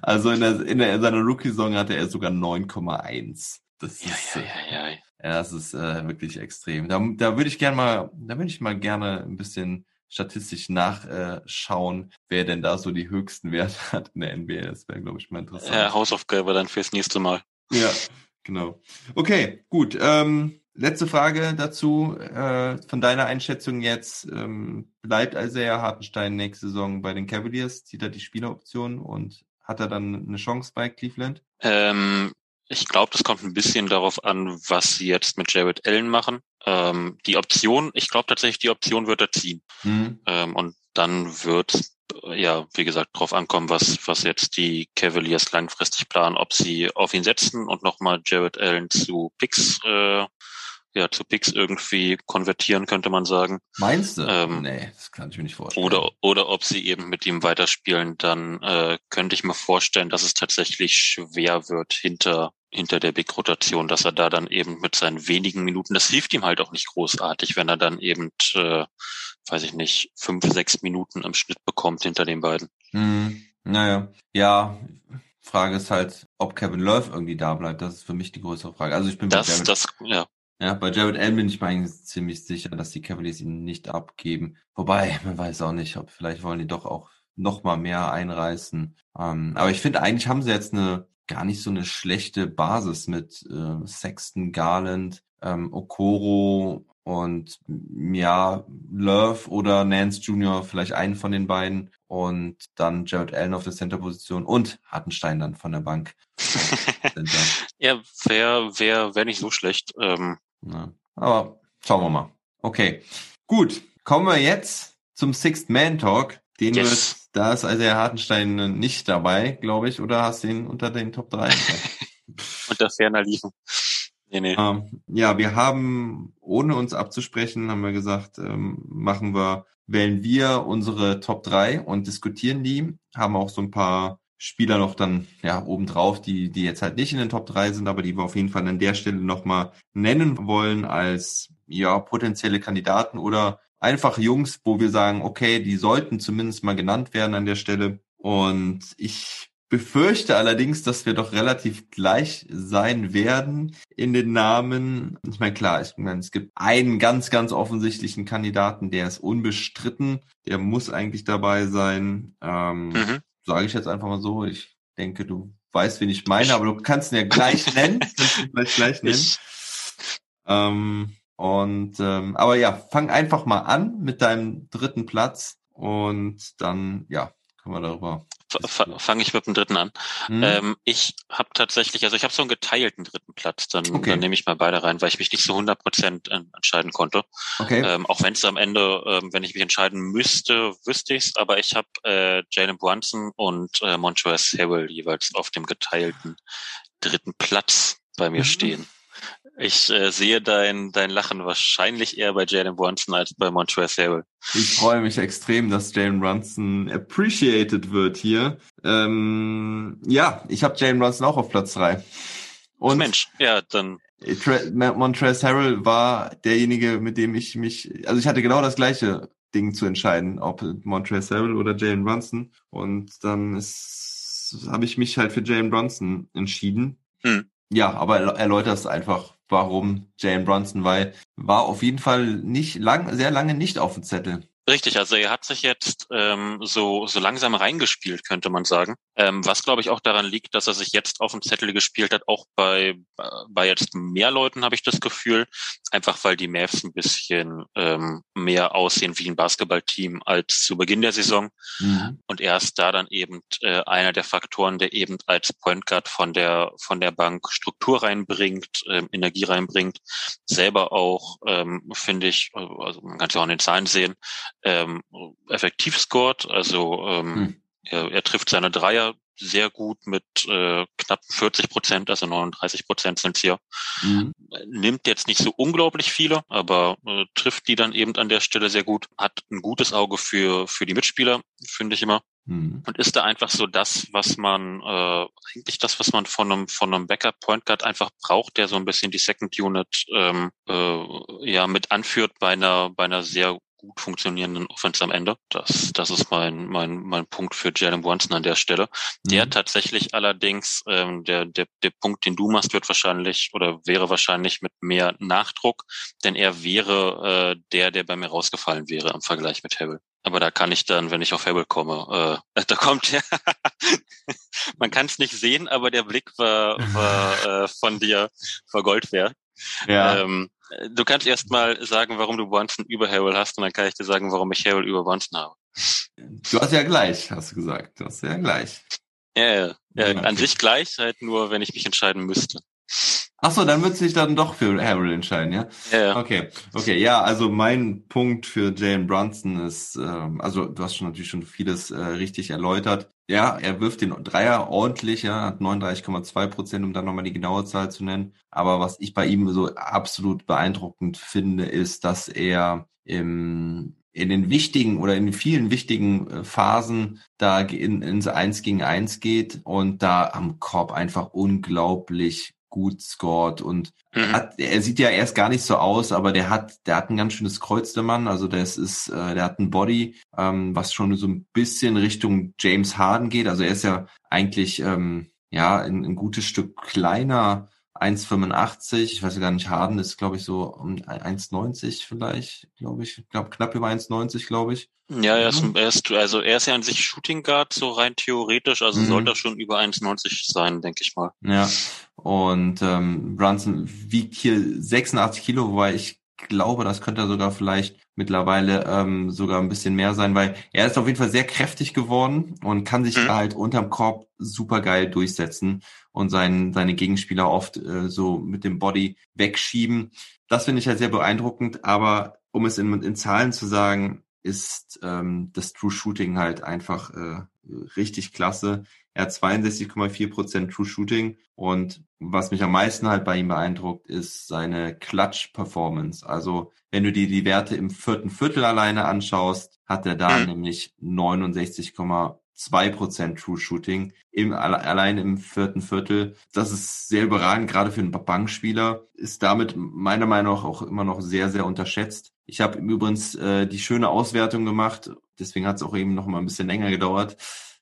also in, der, in, der, in seiner Rookie-Saison hatte er sogar 9,1. Das ja, ist, ja, ja, ja. Ja, das ist äh, wirklich extrem. Da, da würde ich gerne mal, da würde ich mal gerne ein bisschen statistisch nachschauen, äh, wer denn da so die höchsten Werte hat in der NBA. Das wäre, glaube ich, mal interessant. Ja, Hausaufgabe dann fürs nächste Mal. Ja, genau. Okay, gut. Ähm, letzte Frage dazu. Äh, von deiner Einschätzung jetzt, ähm, bleibt Isaiah Hartenstein nächste Saison bei den Cavaliers? Zieht er die Spieleroption und hat er dann eine Chance bei Cleveland? Ähm, ich glaube, das kommt ein bisschen darauf an, was sie jetzt mit Jared Allen machen. Ähm, die Option, ich glaube tatsächlich, die Option wird er ziehen. Mhm. Ähm, und dann wird, ja, wie gesagt, darauf ankommen, was, was jetzt die Cavaliers langfristig planen, ob sie auf ihn setzen und nochmal Jared Allen zu Picks äh, ja, zu Picks irgendwie konvertieren, könnte man sagen. Meinst du? Ähm, nee, das kann ich mir nicht vorstellen. Oder, oder ob sie eben mit ihm weiterspielen, dann äh, könnte ich mir vorstellen, dass es tatsächlich schwer wird hinter hinter der Big-Rotation, dass er da dann eben mit seinen wenigen Minuten, das hilft ihm halt auch nicht großartig, wenn er dann eben, äh, weiß ich nicht, fünf, sechs Minuten im Schnitt bekommt hinter den beiden. Hm, naja, ja, Frage ist halt, ob Kevin Love irgendwie da bleibt. Das ist für mich die größere Frage. Also ich bin das, das, ja. Ja, bei Jared Allen bin ich mir eigentlich ziemlich sicher, dass die Cavaliers ihn nicht abgeben. Wobei, man weiß auch nicht, ob vielleicht wollen die doch auch noch mal mehr einreißen. Ähm, aber ich finde, eigentlich haben sie jetzt eine gar nicht so eine schlechte Basis mit äh, Sexton, Garland, ähm, Okoro und ja, Love oder Nance Jr., vielleicht einen von den beiden und dann Jared Allen auf der Center-Position und Hartenstein dann von der Bank. ja, wäre wär, wär nicht so schlecht. Ähm, ja, aber schauen wir mal. Okay, gut. Kommen wir jetzt zum Sixth Man Talk. Den yes. wird, da ist also der Hartenstein nicht dabei, glaube ich, oder hast du ihn unter den Top 3? unter ferner Liefen. Nee, nee. Ähm, ja, wir haben, ohne uns abzusprechen, haben wir gesagt, ähm, machen wir, wählen wir unsere Top 3 und diskutieren die, haben auch so ein paar Spieler noch dann ja obendrauf, die die jetzt halt nicht in den Top 3 sind, aber die wir auf jeden Fall an der Stelle nochmal nennen wollen als ja potenzielle Kandidaten oder einfach Jungs, wo wir sagen, okay, die sollten zumindest mal genannt werden an der Stelle. Und ich befürchte allerdings, dass wir doch relativ gleich sein werden in den Namen. Ich meine, klar, ich meine, es gibt einen ganz, ganz offensichtlichen Kandidaten, der ist unbestritten, der muss eigentlich dabei sein. Ähm, mhm. Sage ich jetzt einfach mal so. Ich denke, du weißt, wen ich meine, aber du kannst ihn ja gleich nennen. vielleicht gleich nennen. Ähm, und ähm, aber ja, fang einfach mal an mit deinem dritten Platz und dann ja können wir darüber fange ich mit dem dritten an. Mhm. Ähm, ich habe tatsächlich, also ich habe so einen geteilten dritten Platz, dann, okay. dann nehme ich mal beide rein, weil ich mich nicht so 100 Prozent entscheiden konnte. Okay. Ähm, auch wenn es am Ende, ähm, wenn ich mich entscheiden müsste, wüsste ich's. aber ich habe äh, Jalen Brunson und äh, Montrezl Harrell jeweils auf dem geteilten dritten Platz bei mir mhm. stehen. Ich äh, sehe dein, dein Lachen wahrscheinlich eher bei Jalen Brunson als bei Montrezl Harrell. Ich freue mich extrem, dass Jalen Brunson appreciated wird hier. Ähm, ja, ich habe Jalen Brunson auch auf Platz drei. Und Mensch, ja, dann. Montrezl Harrell war derjenige, mit dem ich mich, also ich hatte genau das gleiche Ding zu entscheiden, ob Montrezl Harrell oder Jalen Brunson. Und dann ist, habe ich mich halt für Jalen Brunson entschieden. Hm. Ja, aber erläuterst einfach, warum Jalen Brunson, weil war auf jeden Fall nicht lang, sehr lange nicht auf dem Zettel. Richtig, also er hat sich jetzt ähm, so, so langsam reingespielt, könnte man sagen. Ähm, was glaube ich auch daran liegt, dass er sich jetzt auf dem Zettel gespielt hat, auch bei, bei jetzt mehr Leuten habe ich das Gefühl, einfach weil die Mavs ein bisschen ähm, mehr aussehen wie ein Basketballteam als zu Beginn der Saison. Mhm. Und er ist da dann eben äh, einer der Faktoren, der eben als Point Guard von der von der Bank Struktur reinbringt, äh, Energie reinbringt, selber auch, ähm, finde ich, also man kann es ja auch an den Zahlen sehen, ähm, effektiv scored. Also ähm, hm. er, er trifft seine Dreier sehr gut mit äh, knapp 40 Prozent, also 39 Prozent sind hier. Mhm. Nimmt jetzt nicht so unglaublich viele, aber äh, trifft die dann eben an der Stelle sehr gut. Hat ein gutes Auge für für die Mitspieler, finde ich immer. Mhm. Und ist da einfach so das, was man äh, eigentlich das, was man von einem von einem Backup Point Guard einfach braucht, der so ein bisschen die Second Unit ähm, äh, ja mit anführt bei einer bei einer sehr gut funktionierenden Offense am Ende. Das, das ist mein, mein, mein Punkt für Jalen Brunson an der Stelle. Mhm. Der tatsächlich allerdings, ähm, der, der, der Punkt, den du machst, wird wahrscheinlich oder wäre wahrscheinlich mit mehr Nachdruck, denn er wäre äh, der, der bei mir rausgefallen wäre im Vergleich mit Harrell. Aber da kann ich dann, wenn ich auf Harrell komme, äh, da kommt ja, man kann es nicht sehen, aber der Blick war, war äh, von dir vergoldt wert. Ja. Ähm, Du kannst erst mal sagen, warum du Brunson über Harrell hast und dann kann ich dir sagen, warum ich Harrell über Brunson habe. Du hast ja gleich, hast du gesagt. Du hast ja gleich. Ja, ja. ja an sich gleich, halt nur, wenn ich mich entscheiden müsste. Ach so, dann würdest du dich dann doch für Harrell entscheiden, ja? Ja. Okay, okay, ja, also mein Punkt für Jalen Brunson ist, ähm, also du hast schon natürlich schon vieles äh, richtig erläutert. Ja, er wirft den Dreier ordentlich, ja, hat 39,2 Prozent, um dann nochmal die genaue Zahl zu nennen. Aber was ich bei ihm so absolut beeindruckend finde, ist, dass er im in den wichtigen oder in vielen wichtigen äh, Phasen da in, ins Eins gegen Eins geht und da am Korb einfach unglaublich gut scored und mhm. hat, er sieht ja erst gar nicht so aus, aber der hat, der hat ein ganz schönes Kreuz, der Mann. Also das ist, äh, der hat ein Body, ähm, was schon so ein bisschen Richtung James Harden geht. Also er ist ja eigentlich ähm, ja ein, ein gutes Stück kleiner 1,85. Ich weiß gar nicht, Harden ist, glaube ich, so um 1,90 vielleicht, glaube ich. Ich glaube, knapp über 1,90, glaube ich. Ja, er ist, er ist, also er ist ja an sich Shooting Guard, so rein theoretisch, also mhm. soll das schon über 1,90 sein, denke ich mal. Ja. Und ähm, Brunson wiegt hier 86 Kilo, wobei ich glaube, das könnte er sogar vielleicht mittlerweile ähm, sogar ein bisschen mehr sein, weil er ist auf jeden Fall sehr kräftig geworden und kann sich mhm. halt unterm Korb super geil durchsetzen und sein, seine Gegenspieler oft äh, so mit dem Body wegschieben. Das finde ich halt sehr beeindruckend, aber um es in, in Zahlen zu sagen, ist ähm, das True Shooting halt einfach äh, richtig klasse. Er hat 62,4 Prozent True Shooting und was mich am meisten halt bei ihm beeindruckt, ist seine Clutch Performance. Also wenn du dir die Werte im vierten Viertel alleine anschaust, hat er da mhm. nämlich 69,2 Prozent True Shooting im, allein im vierten Viertel. Das ist sehr überragend, gerade für einen Bankspieler. Ist damit meiner Meinung nach auch immer noch sehr, sehr unterschätzt. Ich habe übrigens äh, die schöne Auswertung gemacht, deswegen hat es auch eben noch mal ein bisschen länger gedauert,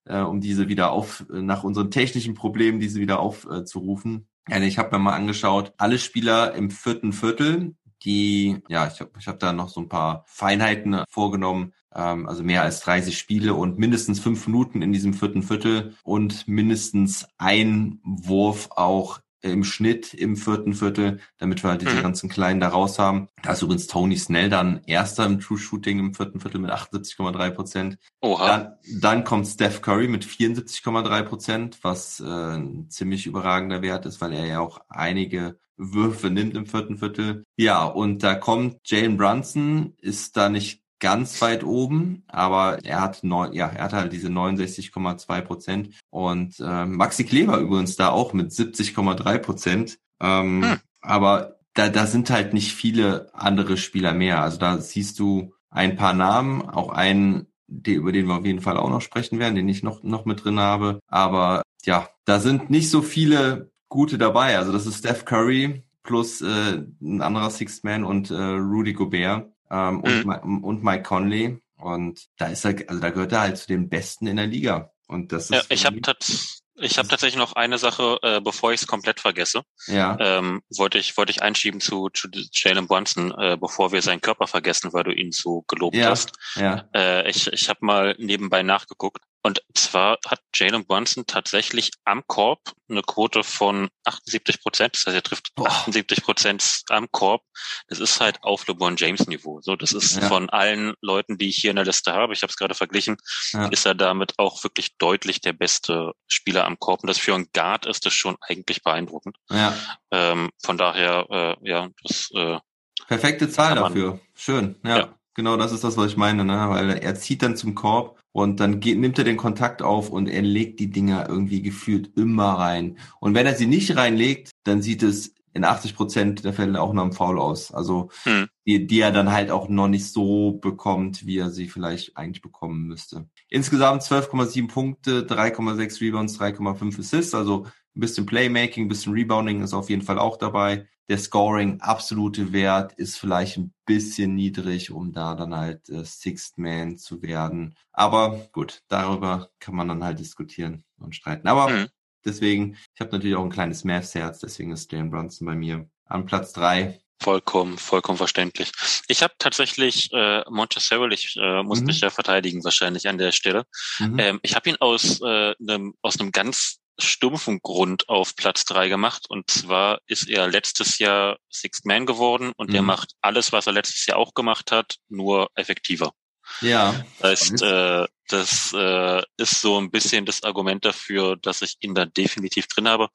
äh, um diese wieder auf, nach unseren technischen Problemen, diese wieder aufzurufen. Äh, also ich habe mir mal angeschaut, alle Spieler im vierten Viertel, die, ja, ich habe ich hab da noch so ein paar Feinheiten vorgenommen, ähm, also mehr als 30 Spiele und mindestens fünf Minuten in diesem vierten Viertel und mindestens ein Wurf auch im Schnitt im vierten Viertel, damit wir halt diese mhm. ganzen Kleinen da raus haben. Da ist übrigens Tony Snell dann erster im True Shooting im vierten Viertel mit 78,3 Prozent. Oha. Dann, dann kommt Steph Curry mit 74,3 Prozent, was äh, ein ziemlich überragender Wert ist, weil er ja auch einige Würfe nimmt im vierten Viertel. Ja, und da kommt Jalen Brunson, ist da nicht ganz weit oben, aber er hat neun, ja, er hat halt diese 69,2 Prozent und äh, Maxi Kleber übrigens da auch mit 70,3 Prozent. Ähm, hm. Aber da, da sind halt nicht viele andere Spieler mehr. Also da siehst du ein paar Namen, auch einen, die, über den wir auf jeden Fall auch noch sprechen werden, den ich noch noch mit drin habe. Aber ja, da sind nicht so viele gute dabei. Also das ist Steph Curry plus äh, ein anderer Sixth Man und äh, Rudy Gobert ähm, mhm. und, und Mike Conley. Und da ist er, also da gehört er halt zu den Besten in der Liga. Und das ist ja, ich habe tats ich habe tatsächlich noch eine Sache, äh, bevor ich es komplett vergesse. Ja. Ähm, wollte ich wollte ich einschieben zu, zu Jalen Brunson, äh, bevor wir seinen Körper vergessen, weil du ihn so gelobt ja. hast. Ja. Äh, ich ich habe mal nebenbei nachgeguckt. Und zwar hat Jalen Brunson tatsächlich am Korb eine Quote von 78 Prozent. Das heißt, er trifft Boah. 78 Prozent am Korb. Das ist halt auf LeBron James Niveau. So, das ist ja. von allen Leuten, die ich hier in der Liste habe, ich habe es gerade verglichen, ja. ist er damit auch wirklich deutlich der beste Spieler am Korb. Und das für einen Guard ist das schon eigentlich beeindruckend. Ja. Ähm, von daher, äh, ja, das äh, Perfekte Zahl dafür. Schön, ja. ja. Genau, das ist das, was ich meine, ne? Weil er zieht dann zum Korb und dann geht, nimmt er den Kontakt auf und er legt die Dinger irgendwie gefühlt immer rein. Und wenn er sie nicht reinlegt, dann sieht es in 80 Prozent der Fälle auch noch im Foul aus. Also hm. die, die er dann halt auch noch nicht so bekommt, wie er sie vielleicht eigentlich bekommen müsste. Insgesamt 12,7 Punkte, 3,6 Rebounds, 3,5 Assists. Also ein bisschen Playmaking, ein bisschen Rebounding ist auf jeden Fall auch dabei der Scoring absolute Wert ist vielleicht ein bisschen niedrig, um da dann halt äh, Sixth Man zu werden. Aber gut, darüber kann man dann halt diskutieren und streiten. Aber mhm. deswegen, ich habe natürlich auch ein kleines Mavs-Herz, deswegen ist Jalen Brunson bei mir an Platz drei. Vollkommen, vollkommen verständlich. Ich habe tatsächlich äh, Montezerro, ich äh, muss mhm. mich ja verteidigen wahrscheinlich an der Stelle. Mhm. Ähm, ich habe ihn aus äh, einem aus einem ganz stumpfen Grund auf Platz drei gemacht. Und zwar ist er letztes Jahr Sixth Man geworden und mhm. er macht alles, was er letztes Jahr auch gemacht hat, nur effektiver. Ja. Das heißt, äh, das äh, ist so ein bisschen das Argument dafür, dass ich ihn da definitiv drin habe.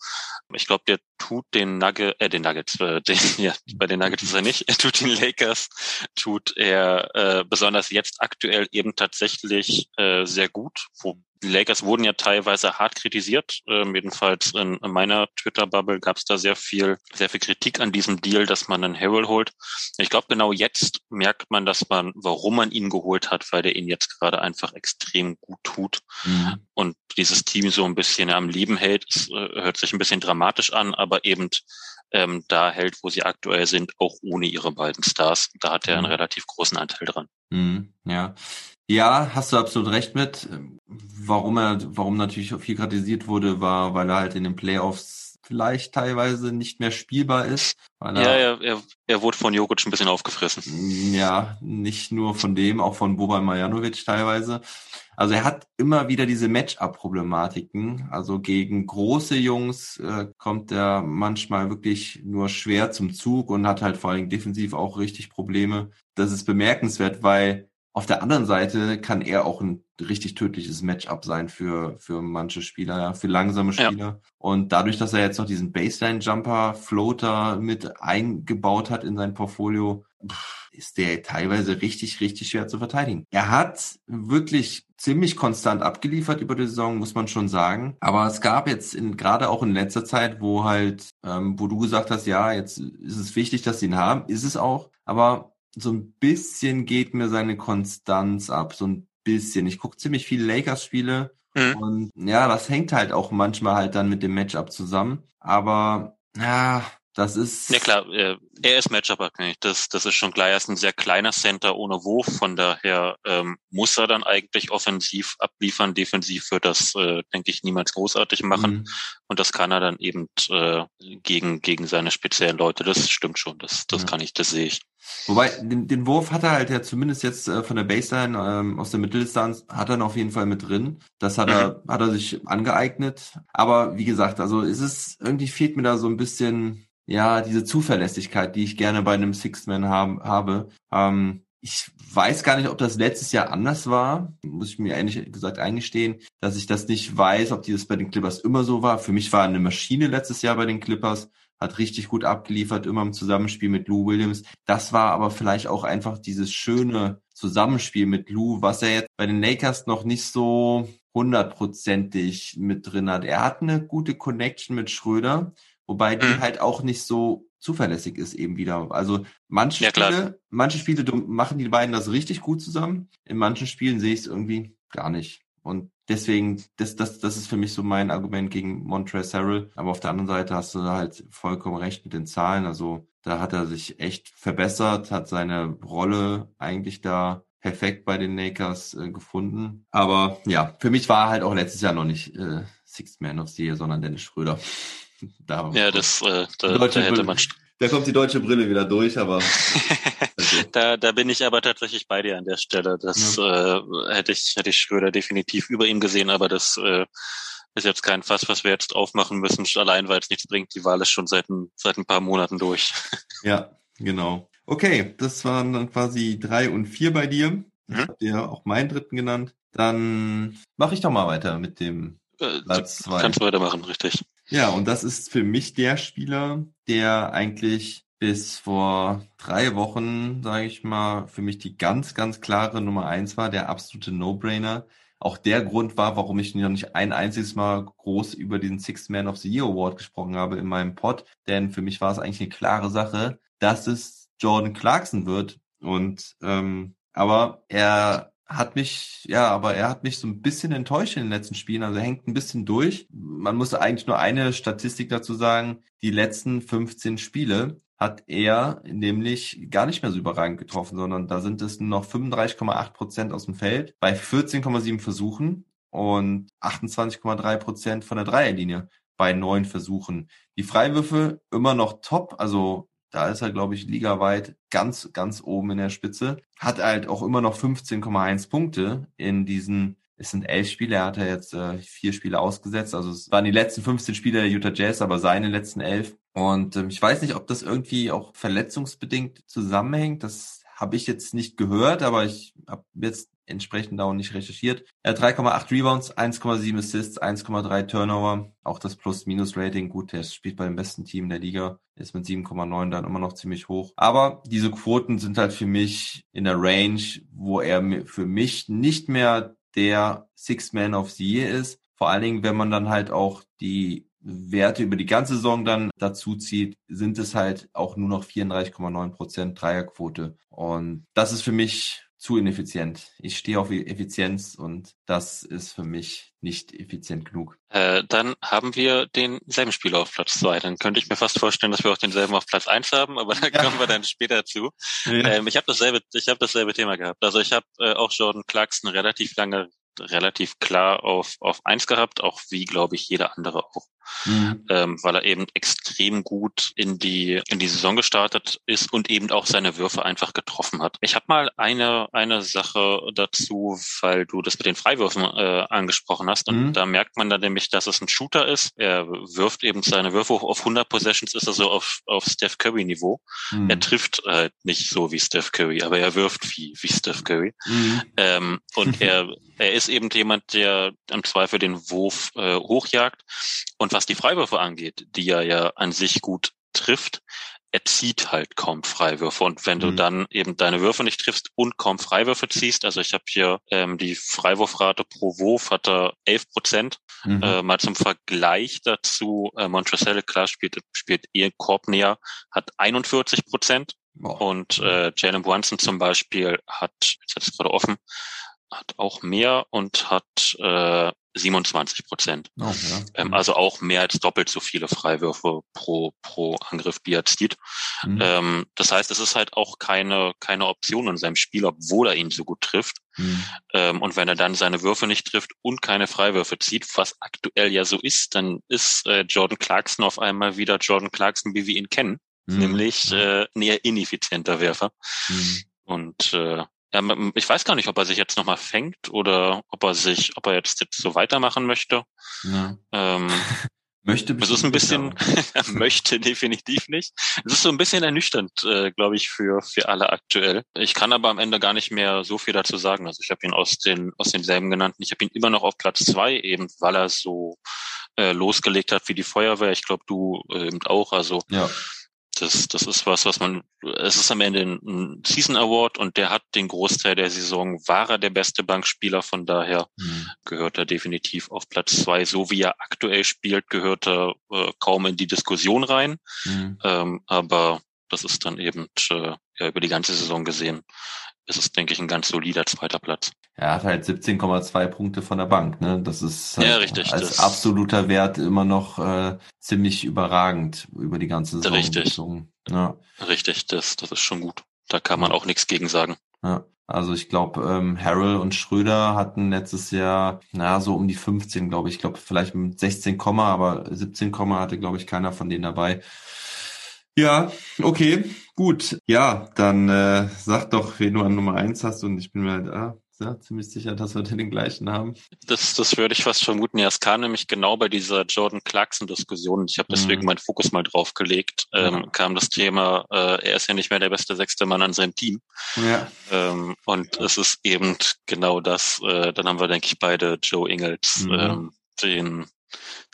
Ich glaube, der tut den Nugget, äh, den Nuggets, äh, den, ja, bei den Nuggets ist er nicht, er tut den Lakers, tut er äh, besonders jetzt aktuell eben tatsächlich äh, sehr gut, wo die Lakers wurden ja teilweise hart kritisiert. Ähm, jedenfalls in, in meiner Twitter-Bubble gab es da sehr viel, sehr viel Kritik an diesem Deal, dass man einen Harrell holt. Ich glaube, genau jetzt merkt man, dass man, warum man ihn geholt hat, weil der ihn jetzt gerade einfach extrem gut tut mhm. und dieses Team so ein bisschen am Leben hält. Es äh, hört sich ein bisschen dramatisch an, aber eben ähm, da hält, wo sie aktuell sind, auch ohne ihre beiden Stars. Da hat er einen mhm. relativ großen Anteil dran. Mhm, ja. Ja, hast du absolut recht mit. Warum er, warum natürlich viel kritisiert wurde, war, weil er halt in den Playoffs vielleicht teilweise nicht mehr spielbar ist. ja, er, er, er wurde von Jokic ein bisschen aufgefressen. Ja, nicht nur von dem, auch von Boban Marjanovic teilweise. Also er hat immer wieder diese Matchup-Problematiken. Also gegen große Jungs äh, kommt er manchmal wirklich nur schwer zum Zug und hat halt vor allem defensiv auch richtig Probleme. Das ist bemerkenswert, weil auf der anderen Seite kann er auch ein richtig tödliches Matchup sein für, für manche Spieler, für langsame Spieler. Ja. Und dadurch, dass er jetzt noch diesen Baseline-Jumper, Floater mit eingebaut hat in sein Portfolio, ist der teilweise richtig, richtig schwer zu verteidigen. Er hat wirklich ziemlich konstant abgeliefert über die Saison, muss man schon sagen. Aber es gab jetzt in, gerade auch in letzter Zeit, wo halt, ähm, wo du gesagt hast, ja, jetzt ist es wichtig, dass sie ihn haben, ist es auch. Aber so ein bisschen geht mir seine Konstanz ab, so ein bisschen. Ich gucke ziemlich viele Lakers-Spiele mhm. und ja, das hängt halt auch manchmal halt dann mit dem Matchup zusammen. Aber ja, Das ist. Ja klar, er, er ist Matchup-abhängig. Das, das ist schon klar. Er ist ein sehr kleiner Center ohne Wurf. Von daher ähm, muss er dann eigentlich offensiv abliefern. Defensiv wird das, äh, denke ich, niemals großartig machen. Mhm. Und das kann er dann eben äh, gegen, gegen seine speziellen Leute. Das stimmt schon. Das, das ja. kann ich, das sehe ich. Wobei, den, den Wurf hat er halt ja zumindest jetzt äh, von der Baseline ähm, aus der Mitteldistanz, hat er auf jeden Fall mit drin. Das hat er, mhm. hat er sich angeeignet. Aber wie gesagt, also es ist, irgendwie fehlt mir da so ein bisschen, ja, diese Zuverlässigkeit, die ich gerne bei einem Sixth Man haben, habe. Ähm, ich weiß gar nicht, ob das letztes Jahr anders war. Muss ich mir ehrlich gesagt eingestehen, dass ich das nicht weiß, ob dieses bei den Clippers immer so war. Für mich war eine Maschine letztes Jahr bei den Clippers hat richtig gut abgeliefert, immer im Zusammenspiel mit Lou Williams. Das war aber vielleicht auch einfach dieses schöne Zusammenspiel mit Lou, was er jetzt bei den Lakers noch nicht so hundertprozentig mit drin hat. Er hat eine gute Connection mit Schröder, wobei die mhm. halt auch nicht so zuverlässig ist eben wieder. Also manche ja, Spiele, manche Spiele machen die beiden das richtig gut zusammen. In manchen Spielen sehe ich es irgendwie gar nicht. Und deswegen, das, das, das ist für mich so mein Argument gegen Montrezl Harrell. Aber auf der anderen Seite hast du halt vollkommen recht mit den Zahlen. Also da hat er sich echt verbessert, hat seine Rolle eigentlich da perfekt bei den Lakers äh, gefunden. Aber ja, für mich war er halt auch letztes Jahr noch nicht äh, Sixth Man of the Year, sondern Dennis Schröder. Da ja, das äh, da, da hätte man da kommt die deutsche Brille wieder durch, aber. Also. da, da bin ich aber tatsächlich bei dir an der Stelle. Das ja. äh, hätte ich, hätte ich Schröder definitiv über ihm gesehen, aber das äh, ist jetzt kein Fass, was wir jetzt aufmachen müssen, allein weil es nichts bringt. Die Wahl ist schon seit ein, seit ein paar Monaten durch. ja, genau. Okay, das waren dann quasi drei und vier bei dir. Ich mhm. habe dir auch meinen dritten genannt. Dann mache ich doch mal weiter mit dem äh, Platz zwei. Kannst weitermachen, richtig. Ja, und das ist für mich der Spieler, der eigentlich bis vor drei Wochen, sage ich mal, für mich die ganz, ganz klare Nummer eins war, der absolute No-Brainer. Auch der Grund war, warum ich noch nicht ein einziges Mal groß über diesen Sixth Man of the Year Award gesprochen habe in meinem Pod. Denn für mich war es eigentlich eine klare Sache, dass es Jordan Clarkson wird. Und ähm, aber er hat mich, ja, aber er hat mich so ein bisschen enttäuscht in den letzten Spielen. Also er hängt ein bisschen durch. Man muss eigentlich nur eine Statistik dazu sagen. Die letzten 15 Spiele hat er nämlich gar nicht mehr so überragend getroffen, sondern da sind es nur noch 35,8 Prozent aus dem Feld bei 14,7 Versuchen und 28,3 Prozent von der Dreierlinie bei neun Versuchen. Die Freiwürfe immer noch top, also da ist er, glaube ich, ligaweit ganz, ganz oben in der Spitze. Hat halt auch immer noch 15,1 Punkte in diesen, es sind elf Spiele, er hat ja jetzt äh, vier Spiele ausgesetzt. Also es waren die letzten 15 Spiele der Utah Jazz, aber seine letzten elf. Und ähm, ich weiß nicht, ob das irgendwie auch verletzungsbedingt zusammenhängt. Das habe ich jetzt nicht gehört, aber ich habe jetzt entsprechend auch nicht recherchiert. Er hat 3,8 Rebounds, 1,7 Assists, 1,3 Turnover. Auch das Plus-Minus-Rating, gut, der spielt bei dem besten Team der Liga, ist mit 7,9 dann immer noch ziemlich hoch. Aber diese Quoten sind halt für mich in der Range, wo er für mich nicht mehr der Six Man of the Year ist. Vor allen Dingen, wenn man dann halt auch die Werte über die ganze Saison dann dazu zieht, sind es halt auch nur noch 34,9 Prozent Dreierquote. Und das ist für mich zu ineffizient. Ich stehe auf Effizienz und das ist für mich nicht effizient genug. Äh, dann haben wir denselben Spieler auf Platz zwei. Dann könnte ich mir fast vorstellen, dass wir auch denselben auf Platz eins haben, aber da ja. kommen wir dann später zu. Ja. Ähm, ich habe dasselbe, ich habe dasselbe Thema gehabt. Also ich habe äh, auch Jordan Clarkson relativ lange relativ klar auf, auf eins gehabt, auch wie, glaube ich, jeder andere auch. Mhm. Ähm, weil er eben extrem gut in die, in die Saison gestartet ist und eben auch seine Würfe einfach getroffen hat. Ich habe mal eine, eine Sache dazu, weil du das mit den Freiwürfen äh, angesprochen hast und mhm. da merkt man dann nämlich, dass es ein Shooter ist. Er wirft eben seine Würfe auf 100 Possessions, ist er so auf, auf Steph Curry Niveau. Mhm. Er trifft halt nicht so wie Steph Curry, aber er wirft wie, wie Steph Curry. Mhm. Ähm, und er, er ist eben jemand, der im Zweifel den Wurf äh, hochjagt. Und was die Freiwürfe angeht, die er ja an sich gut trifft, er zieht halt kaum Freiwürfe. Und wenn mhm. du dann eben deine Würfe nicht triffst und kaum Freiwürfe ziehst, also ich habe hier ähm, die Freiwurfrate pro Wurf hat er 11 Prozent. Mhm. Äh, mal zum Vergleich dazu, äh, Montrezl klar spielt, spielt ihr Korb näher, hat 41 Prozent. Oh. Und äh, Jalen Brunson zum Beispiel hat, jetzt hat es gerade offen, hat auch mehr und hat äh, 27 Prozent. Oh, ja. ähm, also auch mehr als doppelt so viele Freiwürfe pro, pro Angriff, wie er zieht. Mhm. Ähm, das heißt, es ist halt auch keine, keine Option in seinem Spiel, obwohl er ihn so gut trifft. Mhm. Ähm, und wenn er dann seine Würfe nicht trifft und keine Freiwürfe zieht, was aktuell ja so ist, dann ist äh, Jordan Clarkson auf einmal wieder Jordan Clarkson, wie wir ihn kennen, Mhm. nämlich äh, ein eher ineffizienter Werfer. Mhm. Und äh, ich weiß gar nicht, ob er sich jetzt nochmal fängt oder ob er sich, ob er jetzt, jetzt so weitermachen möchte. Ja. Ähm, Möchte es ist ein bisschen, er möchte definitiv nicht. Es ist so ein bisschen ernüchternd, äh, glaube ich, für für alle aktuell. Ich kann aber am Ende gar nicht mehr so viel dazu sagen. Also ich habe ihn aus den aus denselben genannten. Ich habe ihn immer noch auf Platz zwei, eben weil er so äh, losgelegt hat wie die Feuerwehr. Ich glaube, du äh, eben auch. Also Ja. Das, das ist was, was man, es ist am Ende ein, Season Award und der hat den Großteil der Saison, war er der beste Bankspieler, von daher Mhm. gehört er definitiv auf Platz zwei. So wie er aktuell spielt, gehört er äh, kaum in die Diskussion rein, Mhm. ähm, aber das ist dann eben äh, ja, über die ganze Saison gesehen, ist es, denke ich, ein ganz solider zweiter Platz. Er hat halt 17,2 Punkte von der Bank, ne? Das ist halt Ja, richtig, als absoluter Wert immer noch äh, ziemlich überragend über die ganze Saison. Richtig. Ja, Richtig, das, das ist schon gut. Da kann man auch nichts gegen sagen. ja. Also ich glaube, ähm, Harrell und Schröder hatten letztes Jahr, na, so um die 15, glaube ich. Ich glaube, vielleicht mit 16, aber 17, hatte, glaube ich, keiner von denen dabei. Ja, okay, gut. Ja, dann äh, sag doch, wen du an Nummer eins hast und ich bin mir halt ah, ja, ziemlich sicher, dass wir den gleichen haben. Das, das würde ich fast vermuten. Ja, es kam nämlich genau bei dieser Jordan Clarkson-Diskussion. Ich habe deswegen Mhm. meinen Fokus mal drauf gelegt. Ähm, Ja. kam das Thema, äh, er ist ja nicht mehr der beste sechste Mann an seinem Team. Ja. Ähm, und es ist eben genau das. Äh, dann haben wir, denke ich, beide Joe Ingles, Mhm. ähm, den,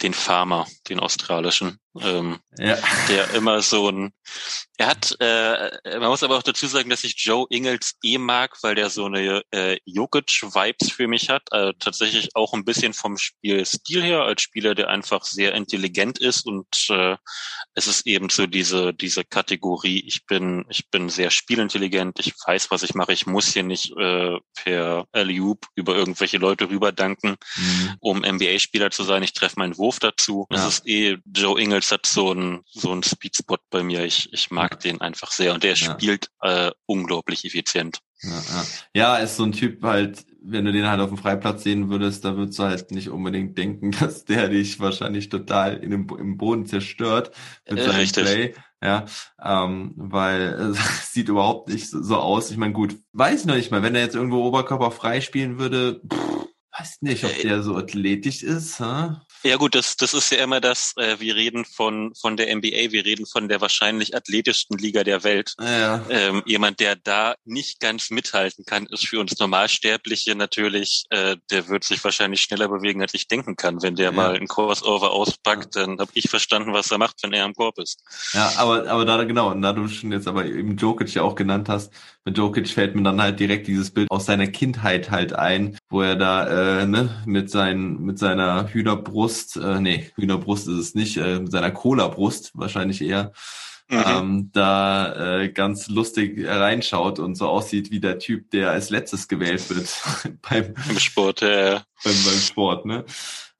den Farmer, den australischen, ähm, Ja. der immer so ein, er hat, äh, man muss aber auch dazu sagen, dass ich Joe Ingles eh mag, weil der so eine äh, Jokic-Vibes für mich hat. Äh, tatsächlich auch ein bisschen vom Spielstil her, als Spieler, der einfach sehr intelligent ist und äh, es ist eben so diese diese Kategorie. Ich bin ich bin sehr spielintelligent. Ich weiß, was ich mache. Ich muss hier nicht äh, per Alley-oop über irgendwelche Leute rüberdanken Mhm. um NBA-Spieler zu sein. Ich treffe meinen Wurf dazu. Das Ja. ist eh, Joe Ingles hat so einen so Speedspot bei mir. Ich, ich mag den einfach sehr und der spielt äh, unglaublich effizient. Ja, ja. ja, ist so ein Typ halt, wenn du den halt auf dem Freiplatz sehen würdest, da würdest du halt nicht unbedingt denken, dass der dich wahrscheinlich total in dem, im Boden zerstört mit Äh, seinem richtig. Play. Ja, ähm, weil es sieht überhaupt nicht so, so aus. Ich meine, gut, weiß ich noch nicht mal, wenn er jetzt irgendwo Oberkörper frei spielen würde, pff, weiß nicht, ob Äh, der so athletisch ist. Hä? Ja gut, das, das ist ja immer das, äh, wir reden von, von der NBA, wir reden von der wahrscheinlich athletischsten Liga der Welt. Ja, Ähm, jemand, der da nicht ganz mithalten kann, ist für uns Normalsterbliche natürlich, äh, der wird sich wahrscheinlich schneller bewegen, als ich denken kann. Wenn der Ja. mal ein Crossover auspackt, dann habe ich verstanden, was er macht, wenn er am Korb ist. Ja, aber, aber da, genau, und da du schon jetzt aber eben Jokic ja auch genannt hast, mit Jokic fällt mir dann halt direkt dieses Bild aus seiner Kindheit halt ein, wo er da, äh, ne, mit seinen, mit seiner Hühnerbrust, äh, nee, Hühnerbrust ist es nicht, äh, mit seiner Cola-Brust wahrscheinlich eher, Mhm. ähm, da äh, ganz lustig reinschaut und so aussieht wie der Typ, der als letztes gewählt wird beim, Im Sport, äh, beim, beim Sport, ne?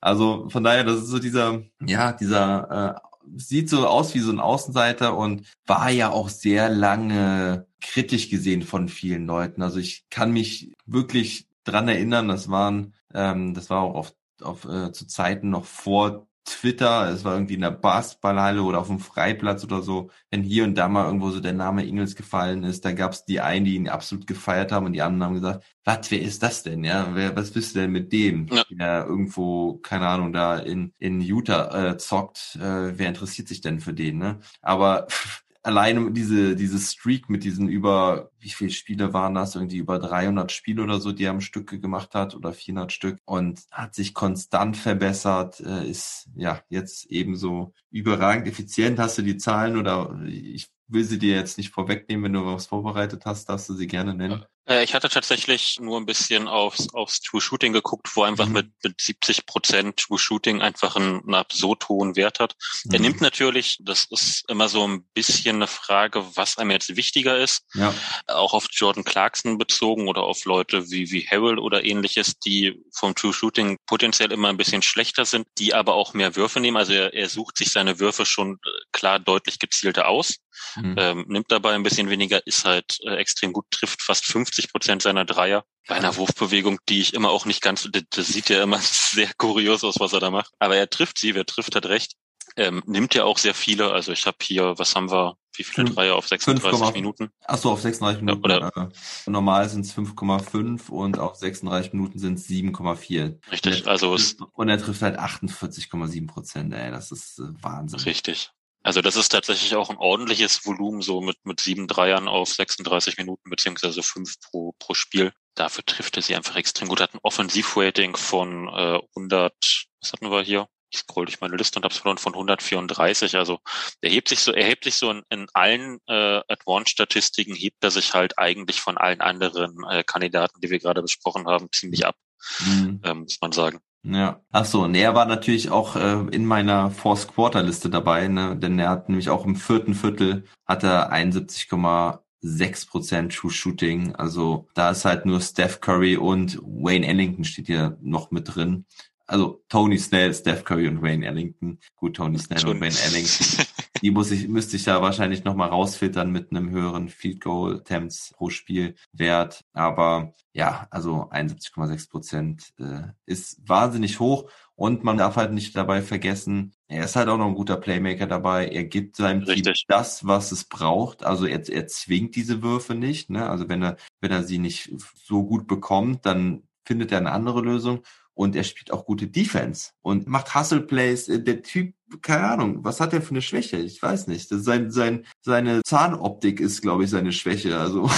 Also von daher, das ist so dieser, ja, dieser, äh, sieht so aus wie so ein Außenseiter und war ja auch sehr lange kritisch gesehen von vielen Leuten. Also ich kann mich wirklich dran erinnern, das waren, ähm, das war auch auf, auf äh, zu Zeiten noch vor Twitter, es war irgendwie in der Basketballhalle oder auf dem Freiplatz oder so, wenn hier und da mal irgendwo so der Name Ingels gefallen ist, da gab es die einen, die ihn absolut gefeiert haben und die anderen haben gesagt, was, wer ist das denn? Ja, wer, was bist du denn mit dem, Ja. der irgendwo, keine Ahnung, da in, in Utah äh, zockt? Äh, wer interessiert sich denn für den, ne? Aber alleine diese, diese Streak mit diesen über, wie viele Spiele waren das? Irgendwie über 300 Spiele oder so, die er am Stück gemacht hat oder 400 Stück und hat sich konstant verbessert, äh, ist ja jetzt ebenso überragend effizient. Hast du die Zahlen oder ich will sie dir jetzt nicht vorwegnehmen, wenn du was vorbereitet hast, darfst du sie gerne nennen. Äh, ich hatte tatsächlich nur ein bisschen aufs, aufs True Shooting geguckt, wo er einfach Mhm. mit, mit 70 Prozent True Shooting einfach einen, einen absurd hohen Wert hat. Er Mhm. nimmt natürlich, das ist immer so ein bisschen eine Frage, was einem jetzt wichtiger ist. Ja, auch auf Jordan Clarkson bezogen oder auf Leute wie, wie Harrell oder ähnliches, die vom True Shooting potenziell immer ein bisschen schlechter sind, die aber auch mehr Würfe nehmen. Also er, er sucht sich seine Würfe schon äh, klar deutlich gezielter aus, mhm. ähm, nimmt dabei ein bisschen weniger, ist halt äh, extrem gut, trifft fast 50 Prozent seiner Dreier. Bei einer Wurfbewegung, die ich immer auch nicht ganz, das, sieht ja immer sehr kurios aus, was er da macht. Aber er trifft sie, wer trifft, hat recht. Ähm, nimmt ja auch sehr viele. Also ich habe hier, was haben wir, wie viele Dreier auf 36 5, Minuten? Ach so, auf 36 Minuten. Ja, oder, äh, normal sind es 5,5 und auf 36 Minuten sind es 7,4. Richtig, also es und er trifft halt 48,7 Prozent. Ey, das ist äh, Wahnsinn. Richtig. Also das ist tatsächlich auch ein ordentliches Volumen, so mit, mit sieben Dreiern auf 36 Minuten beziehungsweise fünf pro, pro Spiel. Dafür trifft er sie einfach extrem gut. Hat ein Offensivrating von äh, 100, was hatten wir hier? ich scroll durch meine Liste und habe es verloren von 134. Also er hebt sich so, er hebt sich so in, in allen äh, Advanced-Statistiken hebt er sich halt eigentlich von allen anderen äh, Kandidaten, die wir gerade besprochen haben, ziemlich ab, mhm. ähm, muss man sagen. Ja, ach so, und er war natürlich auch äh, in meiner Fourth Quarter Liste dabei, ne? denn er hat nämlich auch im vierten Viertel hat er 71,6 Prozent True Shooting. Also da ist halt nur Steph Curry und Wayne Ellington steht hier noch mit drin also Tony Snell, Steph Curry und Wayne Ellington. Gut, Tony Snell Schon. und Wayne Ellington. Die muss ich, müsste ich da wahrscheinlich nochmal rausfiltern mit einem höheren Field Goal Attempts pro Spiel Wert. Aber ja, also 71,6 Prozent äh, ist wahnsinnig hoch. Und man darf halt nicht dabei vergessen, er ist halt auch noch ein guter Playmaker dabei. Er gibt seinem Richtig. Team das, was es braucht. Also er, er zwingt diese Würfe nicht. Ne? Also wenn er, wenn er sie nicht so gut bekommt, dann findet er eine andere Lösung und er spielt auch gute Defense und macht Hustle Plays. Äh, der Typ, keine Ahnung, was hat er für eine Schwäche? Ich weiß nicht. Sein, sein, seine Zahnoptik ist, glaube ich, seine Schwäche. Also.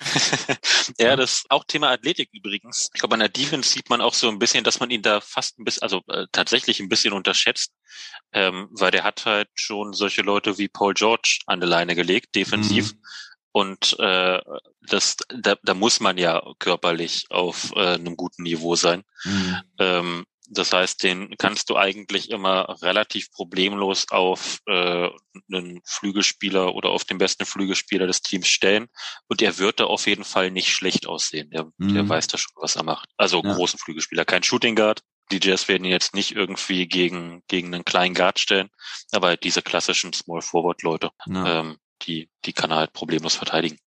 ja, das ist auch Thema Athletik übrigens. Ich glaube, an der Defense sieht man auch so ein bisschen, dass man ihn da fast ein bisschen, also äh, tatsächlich ein bisschen unterschätzt, ähm, weil der hat halt schon solche Leute wie Paul George an der Leine gelegt, defensiv. Mhm. Und äh, das, da, da muss man ja körperlich auf äh, einem guten Niveau sein. Mhm. Ähm, das heißt, den kannst du eigentlich immer relativ problemlos auf äh, einen Flügelspieler oder auf den besten Flügelspieler des Teams stellen. Und er wird da auf jeden Fall nicht schlecht aussehen. Der, mhm. der weiß da schon, was er macht. Also ja. großen Flügelspieler, kein Shooting Guard. Die Jazz werden ihn jetzt nicht irgendwie gegen, gegen einen kleinen Guard stellen, aber diese klassischen Small Forward Leute. Ja. Ähm, die, die kann er halt problemlos verteidigen.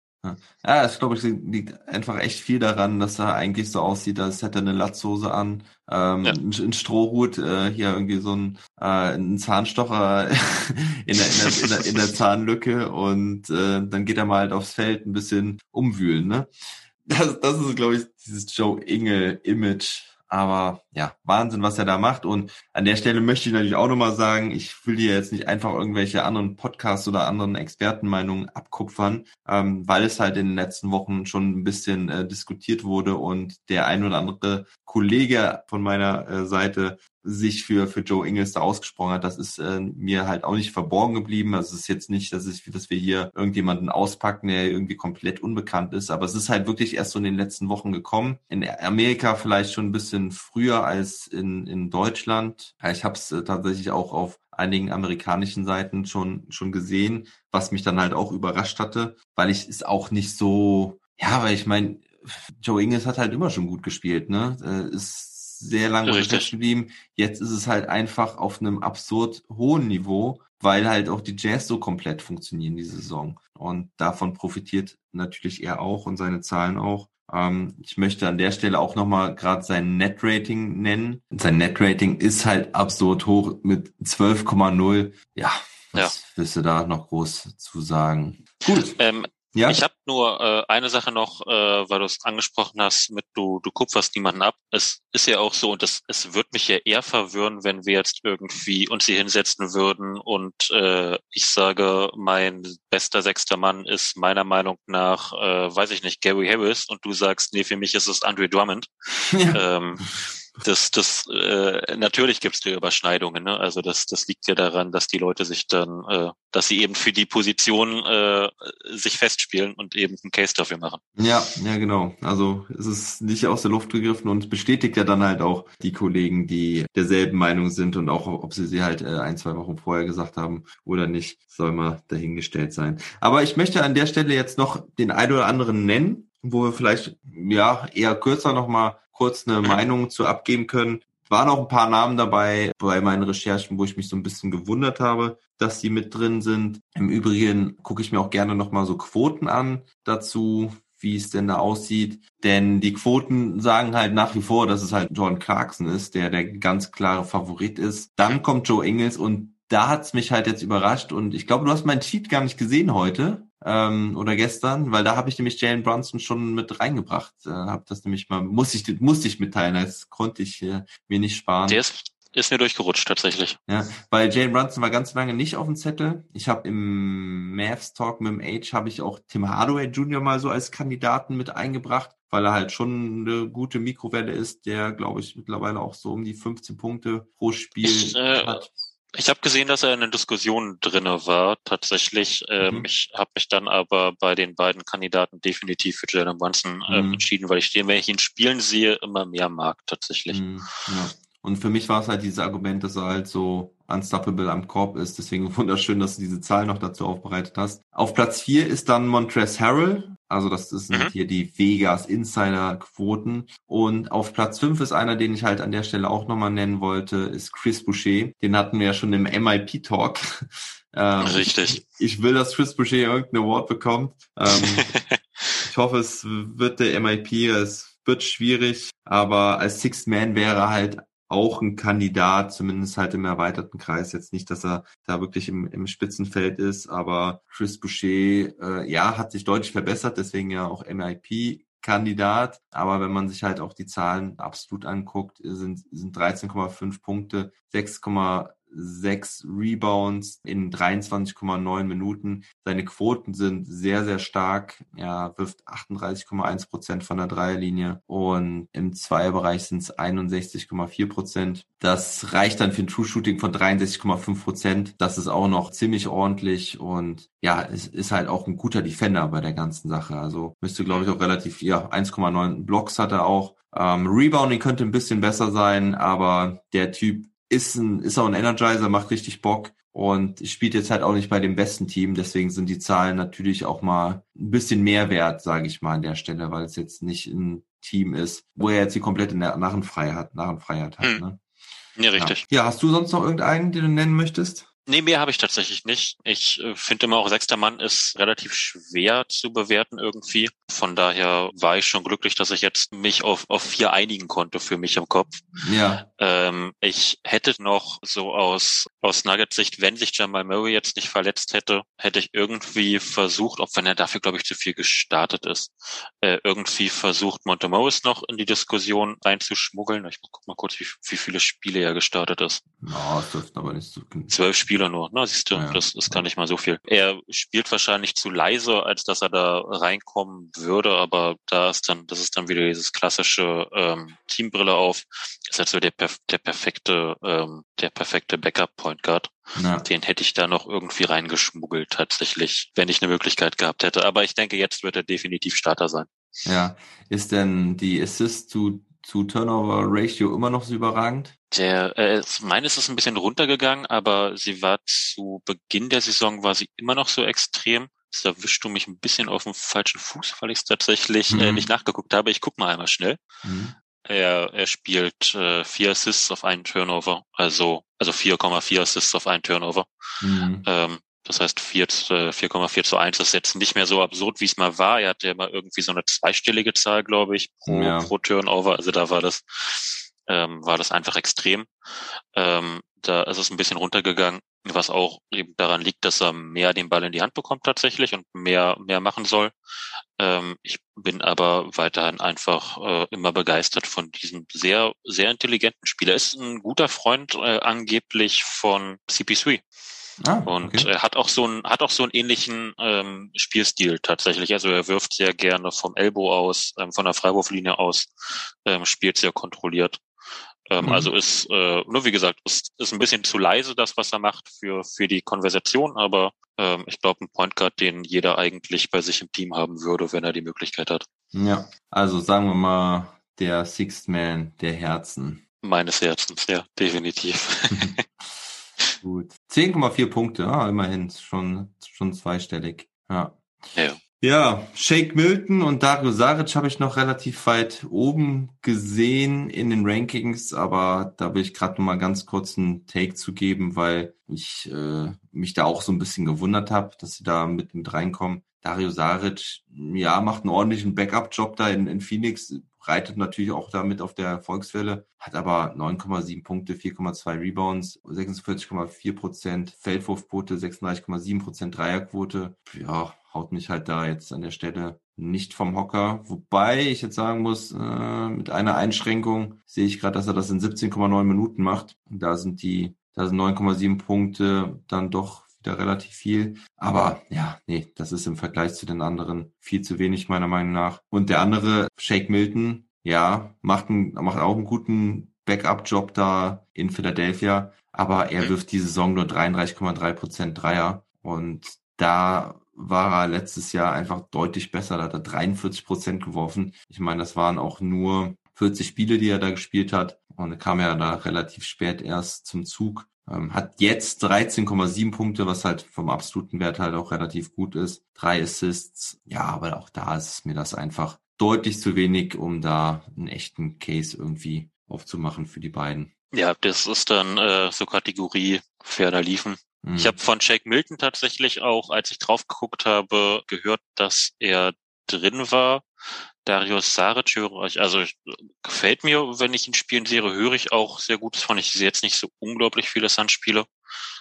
Ja, ich glaube, es liegt einfach echt viel daran, dass er eigentlich so aussieht, als hätte er eine Latzhose an, ähm, ja. ein, Strohhut, äh, hier irgendwie so ein, äh, ein Zahnstocher in, der, in, der, in, der, in der Zahnlücke und äh, dann geht er mal halt aufs Feld ein bisschen umwühlen, ne? Das, das ist, glaube ich, dieses Joe Inge-Image, aber ja, Wahnsinn, was er da macht. Und an der Stelle möchte ich natürlich auch nochmal sagen, ich will dir jetzt nicht einfach irgendwelche anderen Podcasts oder anderen Expertenmeinungen abkupfern, ähm, weil es halt in den letzten Wochen schon ein bisschen äh, diskutiert wurde und der ein oder andere Kollege von meiner äh, Seite sich für, für Joe Ingles da ausgesprochen hat, das ist äh, mir halt auch nicht verborgen geblieben. Also es ist jetzt nicht, dass, ich, dass wir hier irgendjemanden auspacken, der irgendwie komplett unbekannt ist, aber es ist halt wirklich erst so in den letzten Wochen gekommen. In Amerika vielleicht schon ein bisschen früher als in, in Deutschland. Ich habe es äh, tatsächlich auch auf einigen amerikanischen Seiten schon, schon gesehen, was mich dann halt auch überrascht hatte, weil ich es auch nicht so, ja, weil ich meine, Joe Ingles hat halt immer schon gut gespielt, ne? Äh, ist sehr lange Richtig. geblieben. Jetzt ist es halt einfach auf einem absurd hohen Niveau, weil halt auch die Jazz so komplett funktionieren diese Saison. Und davon profitiert natürlich er auch und seine Zahlen auch. Ähm, ich möchte an der Stelle auch nochmal gerade sein Net-Rating nennen. Sein Net-Rating ist halt absurd hoch mit 12,0. Ja, was ja. willst du da noch groß zu sagen? Gut. Ähm, ja. Ich habe nur äh, eine Sache noch, äh, weil du es angesprochen hast, mit du, du kupferst niemanden ab. Es ist ja auch so, und das, es wird mich ja eher verwirren, wenn wir jetzt irgendwie uns hier hinsetzen würden und äh, ich sage, mein bester sechster Mann ist meiner Meinung nach, äh, weiß ich nicht, Gary Harris und du sagst, nee, für mich ist es Andre Drummond. Ja. Ähm, das, das äh, natürlich gibt es da Überschneidungen. Ne? Also das, das liegt ja daran, dass die Leute sich dann, äh, dass sie eben für die Position äh, sich festspielen und eben einen Case dafür machen. Ja, ja, genau. Also es ist nicht aus der Luft gegriffen und bestätigt ja dann halt auch die Kollegen, die derselben Meinung sind und auch, ob sie sie halt äh, ein, zwei Wochen vorher gesagt haben oder nicht, soll mal dahingestellt sein. Aber ich möchte an der Stelle jetzt noch den einen oder anderen nennen, wo wir vielleicht ja eher kürzer nochmal kurz eine Meinung zu abgeben können. Waren auch ein paar Namen dabei bei meinen Recherchen, wo ich mich so ein bisschen gewundert habe, dass die mit drin sind. Im Übrigen gucke ich mir auch gerne nochmal so Quoten an dazu, wie es denn da aussieht. Denn die Quoten sagen halt nach wie vor, dass es halt John Clarkson ist, der der ganz klare Favorit ist. Dann kommt Joe Ingles und da hat's mich halt jetzt überrascht und ich glaube, du hast meinen Cheat gar nicht gesehen heute ähm, oder gestern, weil da habe ich nämlich Jalen Brunson schon mit reingebracht. Äh, habe das nämlich mal, musste ich, musste ich mitteilen, das konnte ich äh, mir nicht sparen. Der ist, ist mir durchgerutscht tatsächlich. Ja, weil Jalen Brunson war ganz lange nicht auf dem Zettel. Ich habe im Mavs Talk mit dem Age habe ich auch Tim Hardaway Jr. mal so als Kandidaten mit eingebracht, weil er halt schon eine gute Mikrowelle ist, der glaube ich mittlerweile auch so um die 15 Punkte pro Spiel ich, äh, hat. Ich habe gesehen, dass er in der Diskussion drinne war. Tatsächlich. Ähm, mhm. Ich habe mich dann aber bei den beiden Kandidaten definitiv für Jalen Brunson ähm, mhm. entschieden, weil ich den, wenn ich ihn spielen sehe, immer mehr mag tatsächlich. Mhm. Ja. Und für mich war es halt dieses Argument, dass er halt so unstoppable am Korb ist. Deswegen wunderschön, dass du diese Zahl noch dazu aufbereitet hast. Auf Platz vier ist dann Montrez Harrell. Also das sind mhm. hier die Vegas Insider Quoten. Und auf Platz fünf ist einer, den ich halt an der Stelle auch nochmal nennen wollte, ist Chris Boucher. Den hatten wir ja schon im MIP Talk. Ähm, Richtig. Ich will, dass Chris Boucher irgendeinen Award bekommt. Ähm, ich hoffe, es wird der MIP. Es wird schwierig, aber als Sixth Man wäre halt auch ein Kandidat, zumindest halt im erweiterten Kreis. Jetzt nicht, dass er da wirklich im, im Spitzenfeld ist, aber Chris Boucher, äh, ja, hat sich deutlich verbessert, deswegen ja auch MIP. Kandidat, aber wenn man sich halt auch die Zahlen absolut anguckt, sind, sind 13,5 Punkte, 6, sechs Rebounds in 23,9 Minuten. Seine Quoten sind sehr, sehr stark. Er wirft 38,1 Prozent von der Dreierlinie und im Zweierbereich sind es 61,4 Prozent. Das reicht dann für ein True Shooting von 63,5 Prozent. Das ist auch noch ziemlich ordentlich und ja, es ist halt auch ein guter Defender bei der ganzen Sache. Also müsste, glaube ich, auch relativ, ja, 1,9 Blocks hat er auch. Ähm, Rebounding könnte ein bisschen besser sein, aber der Typ ist, ein, ist auch ein Energizer, macht richtig Bock und spielt jetzt halt auch nicht bei dem besten Team. Deswegen sind die Zahlen natürlich auch mal ein bisschen mehr wert, sage ich mal an der Stelle, weil es jetzt nicht ein Team ist, wo er jetzt die komplette Narrenfreiheit, Narrenfreiheit hat. Hm. Ne? Ja, richtig. Ja. ja, hast du sonst noch irgendeinen, den du nennen möchtest? Nee, mehr habe ich tatsächlich nicht. Ich äh, finde immer auch, sechster Mann ist relativ schwer zu bewerten irgendwie. Von daher war ich schon glücklich, dass ich jetzt mich auf, auf vier einigen konnte für mich im Kopf. Ja. Ähm, ich hätte noch so aus, aus Nuggets Sicht, wenn sich Jamal Murray jetzt nicht verletzt hätte, hätte ich irgendwie versucht, auch wenn er dafür, glaube ich, zu viel gestartet ist, äh, irgendwie versucht, Montemorris noch in die Diskussion reinzuschmuggeln. Ich guck mal kurz, wie, wie viele Spiele er gestartet ist. Ja, das dürfte aber nicht so. Zwölf Spiele Spieler nur. Na, siehst du, ja. das ist gar nicht mal so viel. Er spielt wahrscheinlich zu leise, als dass er da reinkommen würde, aber da ist dann, das ist dann wieder dieses klassische ähm, Teambrille auf. Ist halt so der, der perfekte, ähm, der perfekte Backup-Point Guard. Ja. Den hätte ich da noch irgendwie reingeschmuggelt, tatsächlich, wenn ich eine Möglichkeit gehabt hätte. Aber ich denke, jetzt wird er definitiv Starter sein. Ja, ist denn die Assist zu zu Turnover Ratio immer noch so überragend? Der, äh, meines ist ein bisschen runtergegangen, aber sie war zu Beginn der Saison war sie immer noch so extrem. Da erwischst du mich ein bisschen auf dem falschen Fuß, weil ich es tatsächlich äh, mhm. äh, nicht nachgeguckt habe. Ich guck mal einmal schnell. Mhm. Er, er spielt äh, vier Assists auf einen Turnover, also also 4,4 Assists auf einen Turnover. Mhm. Ähm, das heißt 4,4 äh, zu 1 ist jetzt nicht mehr so absurd, wie es mal war. Er hatte ja mal irgendwie so eine zweistellige Zahl, glaube ich, pro, ja. pro Turnover. Also da war das, ähm, war das einfach extrem. Ähm, da ist es ein bisschen runtergegangen, was auch eben daran liegt, dass er mehr den Ball in die Hand bekommt tatsächlich und mehr, mehr machen soll. Ähm, ich bin aber weiterhin einfach äh, immer begeistert von diesem sehr, sehr intelligenten Spieler. Er ist ein guter Freund äh, angeblich von CP3. Ah, und okay. er hat auch so einen, hat auch so einen ähnlichen ähm, Spielstil tatsächlich. Also er wirft sehr gerne vom Elbow aus, ähm, von der Freiwurflinie aus, ähm, spielt sehr kontrolliert. Ähm, mhm. Also ist, äh, nur wie gesagt, ist, ist ein bisschen zu leise, das, was er macht für, für die Konversation, aber ähm, ich glaube, ein Point Guard, den jeder eigentlich bei sich im Team haben würde, wenn er die Möglichkeit hat. Ja, also sagen wir mal, der Sixth Man der Herzen. Meines Herzens, ja, definitiv. Gut. 10,4 Punkte, ah, immerhin, schon, schon zweistellig. Ja. Ja. Ja, Shake Milton und Dario Saric habe ich noch relativ weit oben gesehen in den Rankings, aber da will ich gerade noch mal ganz kurz einen Take zu geben, weil ich äh, mich da auch so ein bisschen gewundert habe, dass sie da mit, mit reinkommen. Dario Saric, ja, macht einen ordentlichen Backup-Job da in, in Phoenix, reitet natürlich auch damit auf der Erfolgswelle, hat aber 9,7 Punkte, 4,2 Rebounds, 46,4 Prozent Feldwurfquote, 36,7 Prozent Dreierquote. Ja, haut mich halt da jetzt an der Stelle nicht vom Hocker. Wobei ich jetzt sagen muss, äh, mit einer Einschränkung sehe ich gerade, dass er das in 17,9 Minuten macht. Da sind die, da sind 9,7 Punkte dann doch wieder relativ viel. Aber ja, nee, das ist im Vergleich zu den anderen viel zu wenig meiner Meinung nach. Und der andere, Shake Milton, ja, macht, einen, macht auch einen guten Backup-Job da in Philadelphia. Aber er wirft die Saison nur 33,3 Prozent Dreier. Und da war er letztes Jahr einfach deutlich besser. Da hat er 43 Prozent geworfen. Ich meine, das waren auch nur 40 Spiele, die er da gespielt hat. Und er kam ja da relativ spät erst zum Zug. Ähm, hat jetzt 13,7 Punkte, was halt vom absoluten Wert halt auch relativ gut ist. Drei Assists. Ja, aber auch da ist mir das einfach deutlich zu wenig, um da einen echten Case irgendwie aufzumachen für die beiden. Ja, das ist dann äh, so Kategorie ferner liefen. Mhm. Ich habe von Jake Milton tatsächlich auch, als ich drauf geguckt habe, gehört, dass er drin war. Darius Saric höre ich, also gefällt mir, wenn ich ihn spielen sehe, höre ich auch sehr gut. Das fand ich jetzt nicht so unglaublich viele Suns-Spiele.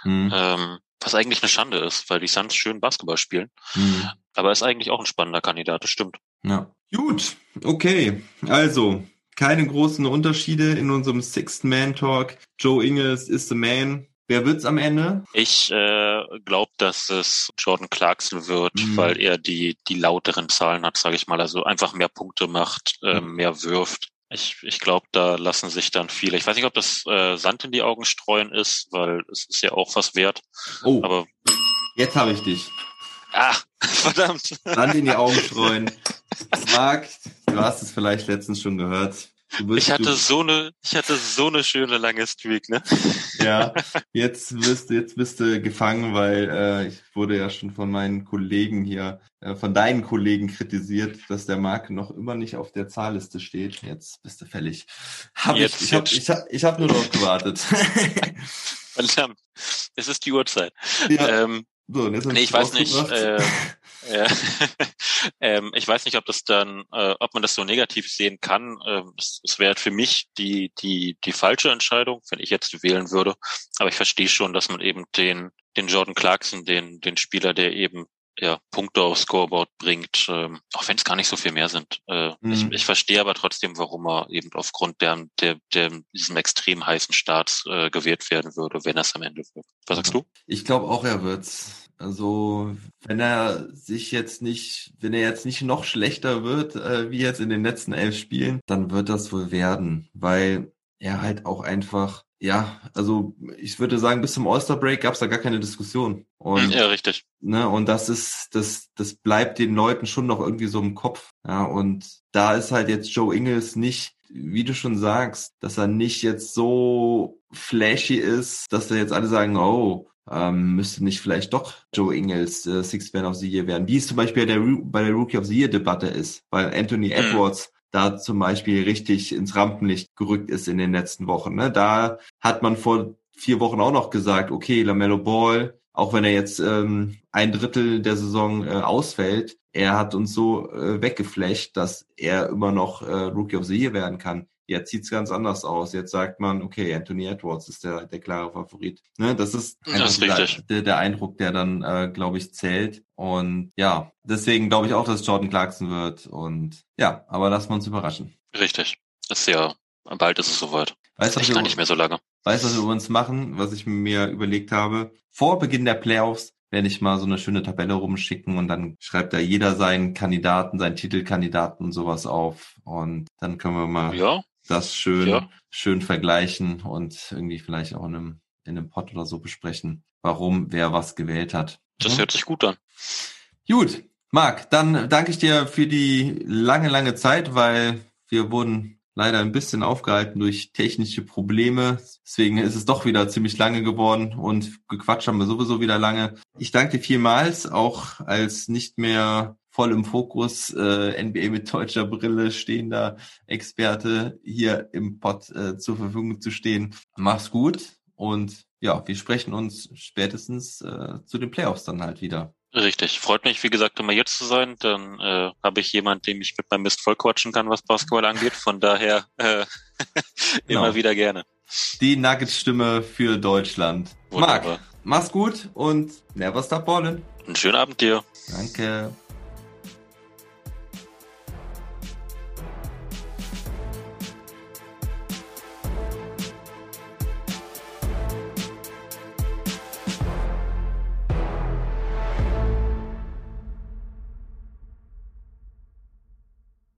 Mhm. Ähm, was eigentlich eine Schande ist, weil die Suns schön Basketball spielen. Mhm. Aber ist eigentlich auch ein spannender Kandidat, das stimmt. Ja. Gut, okay. Also, keine großen Unterschiede in unserem Sixth Man Talk. Joe Ingles ist the man. Wer wird's am Ende? Ich äh, glaube, dass es Jordan Clarkson wird, mhm. weil er die die lauteren Zahlen hat, sage ich mal. Also einfach mehr Punkte macht, äh, mhm. mehr wirft. Ich, ich glaube, da lassen sich dann viele. Ich weiß nicht, ob das äh, Sand in die Augen streuen ist, weil es ist ja auch was wert. Oh, aber jetzt habe ich dich. Ah, verdammt. Sand in die Augen streuen. Marc, du hast es vielleicht letztens schon gehört. Ich hatte so eine, ich hatte so eine schöne lange Streak, ne? Ja, jetzt bist du, jetzt bist du gefangen, weil äh, ich wurde ja schon von meinen Kollegen hier, äh, von deinen Kollegen kritisiert, dass der Marc noch immer nicht auf der Zahlliste steht. Jetzt bist du fällig. Hab jetzt, ich, ich habe ich hab, ich hab nur noch gewartet. Verdammt, es ist die Uhrzeit. Ja. Ähm, so, und jetzt nee, ich weiß nicht. Äh, ja. ähm, ich weiß nicht, ob das dann, äh, ob man das so negativ sehen kann. Ähm, es, es wäre für mich die die die falsche Entscheidung, wenn ich jetzt wählen würde. Aber ich verstehe schon, dass man eben den den Jordan Clarkson, den den Spieler, der eben ja, Punkte aufs Scoreboard bringt, ähm, auch wenn es gar nicht so viel mehr sind. Äh, mhm. ich, ich verstehe aber trotzdem, warum er eben aufgrund der, der, der diesem extrem heißen Starts äh, gewählt werden würde, wenn er es am Ende wird. Was sagst du? Ich glaube auch, er wird's. Also wenn er sich jetzt nicht, wenn er jetzt nicht noch schlechter wird, äh, wie jetzt in den letzten elf Spielen, dann wird das wohl werden, weil er halt auch einfach ja, also ich würde sagen, bis zum All-Star-Break gab es da gar keine Diskussion. Und, ja, richtig. Ne, und das ist, das, das bleibt den Leuten schon noch irgendwie so im Kopf. Ja, und da ist halt jetzt Joe Ingles nicht, wie du schon sagst, dass er nicht jetzt so flashy ist, dass da jetzt alle sagen, oh, ähm, müsste nicht vielleicht doch Joe Ingles äh, Sixth Man of the Year werden, wie es zum Beispiel der, bei der Rookie of the Year Debatte ist, weil Anthony mhm. Edwards da zum Beispiel richtig ins Rampenlicht gerückt ist in den letzten Wochen. Ne? Da hat man vor vier Wochen auch noch gesagt, okay, LaMelo Ball, auch wenn er jetzt ähm, ein Drittel der Saison äh, ausfällt, er hat uns so äh, weggeflecht, dass er immer noch äh, Rookie of the Year werden kann. Jetzt sieht's ganz anders aus. Jetzt sagt man, okay, Anthony Edwards ist der, der klare Favorit. Ne, das ist, das ist der, der, Eindruck, der dann, äh, glaube ich, zählt. Und ja, deswegen glaube ich auch, dass Jordan Clarkson wird. Und ja, aber lassen wir uns überraschen. Richtig. Das ist ja, bald ist es soweit. Weißt, was wir, nicht mehr so lange. Weißt du, was wir uns machen, was ich mir überlegt habe? Vor Beginn der Playoffs werde ich mal so eine schöne Tabelle rumschicken und dann schreibt da jeder seinen Kandidaten, seinen Titelkandidaten und sowas auf. Und dann können wir mal ja das schön, Ja. schön vergleichen und irgendwie vielleicht auch in einem, in einem Pod oder so besprechen, warum wer was gewählt hat. Das hört sich gut an. Gut, Marc, dann danke ich dir für die lange, lange Zeit, weil wir wurden leider ein bisschen aufgehalten durch technische Probleme. Deswegen ist es doch wieder ziemlich lange geworden und gequatscht haben wir sowieso wieder lange. Ich danke dir vielmals, auch als nicht mehr voll im Fokus äh, NBA mit deutscher Brille stehender Experte hier im Pod äh, zur Verfügung zu stehen. Mach's gut und ja, wir sprechen uns spätestens äh, zu den Playoffs dann halt wieder. Richtig. Freut mich, wie gesagt, immer jetzt zu sein. Dann äh, habe ich jemanden, dem ich mit meinem Mist vollquatschen kann, was Basketball angeht. Von daher äh, immer Genau. wieder gerne. Die Nuggets-Stimme für Deutschland. Marc, Wunderbar. mach's gut und never stop ballin'. Einen schönen Abend dir. Danke.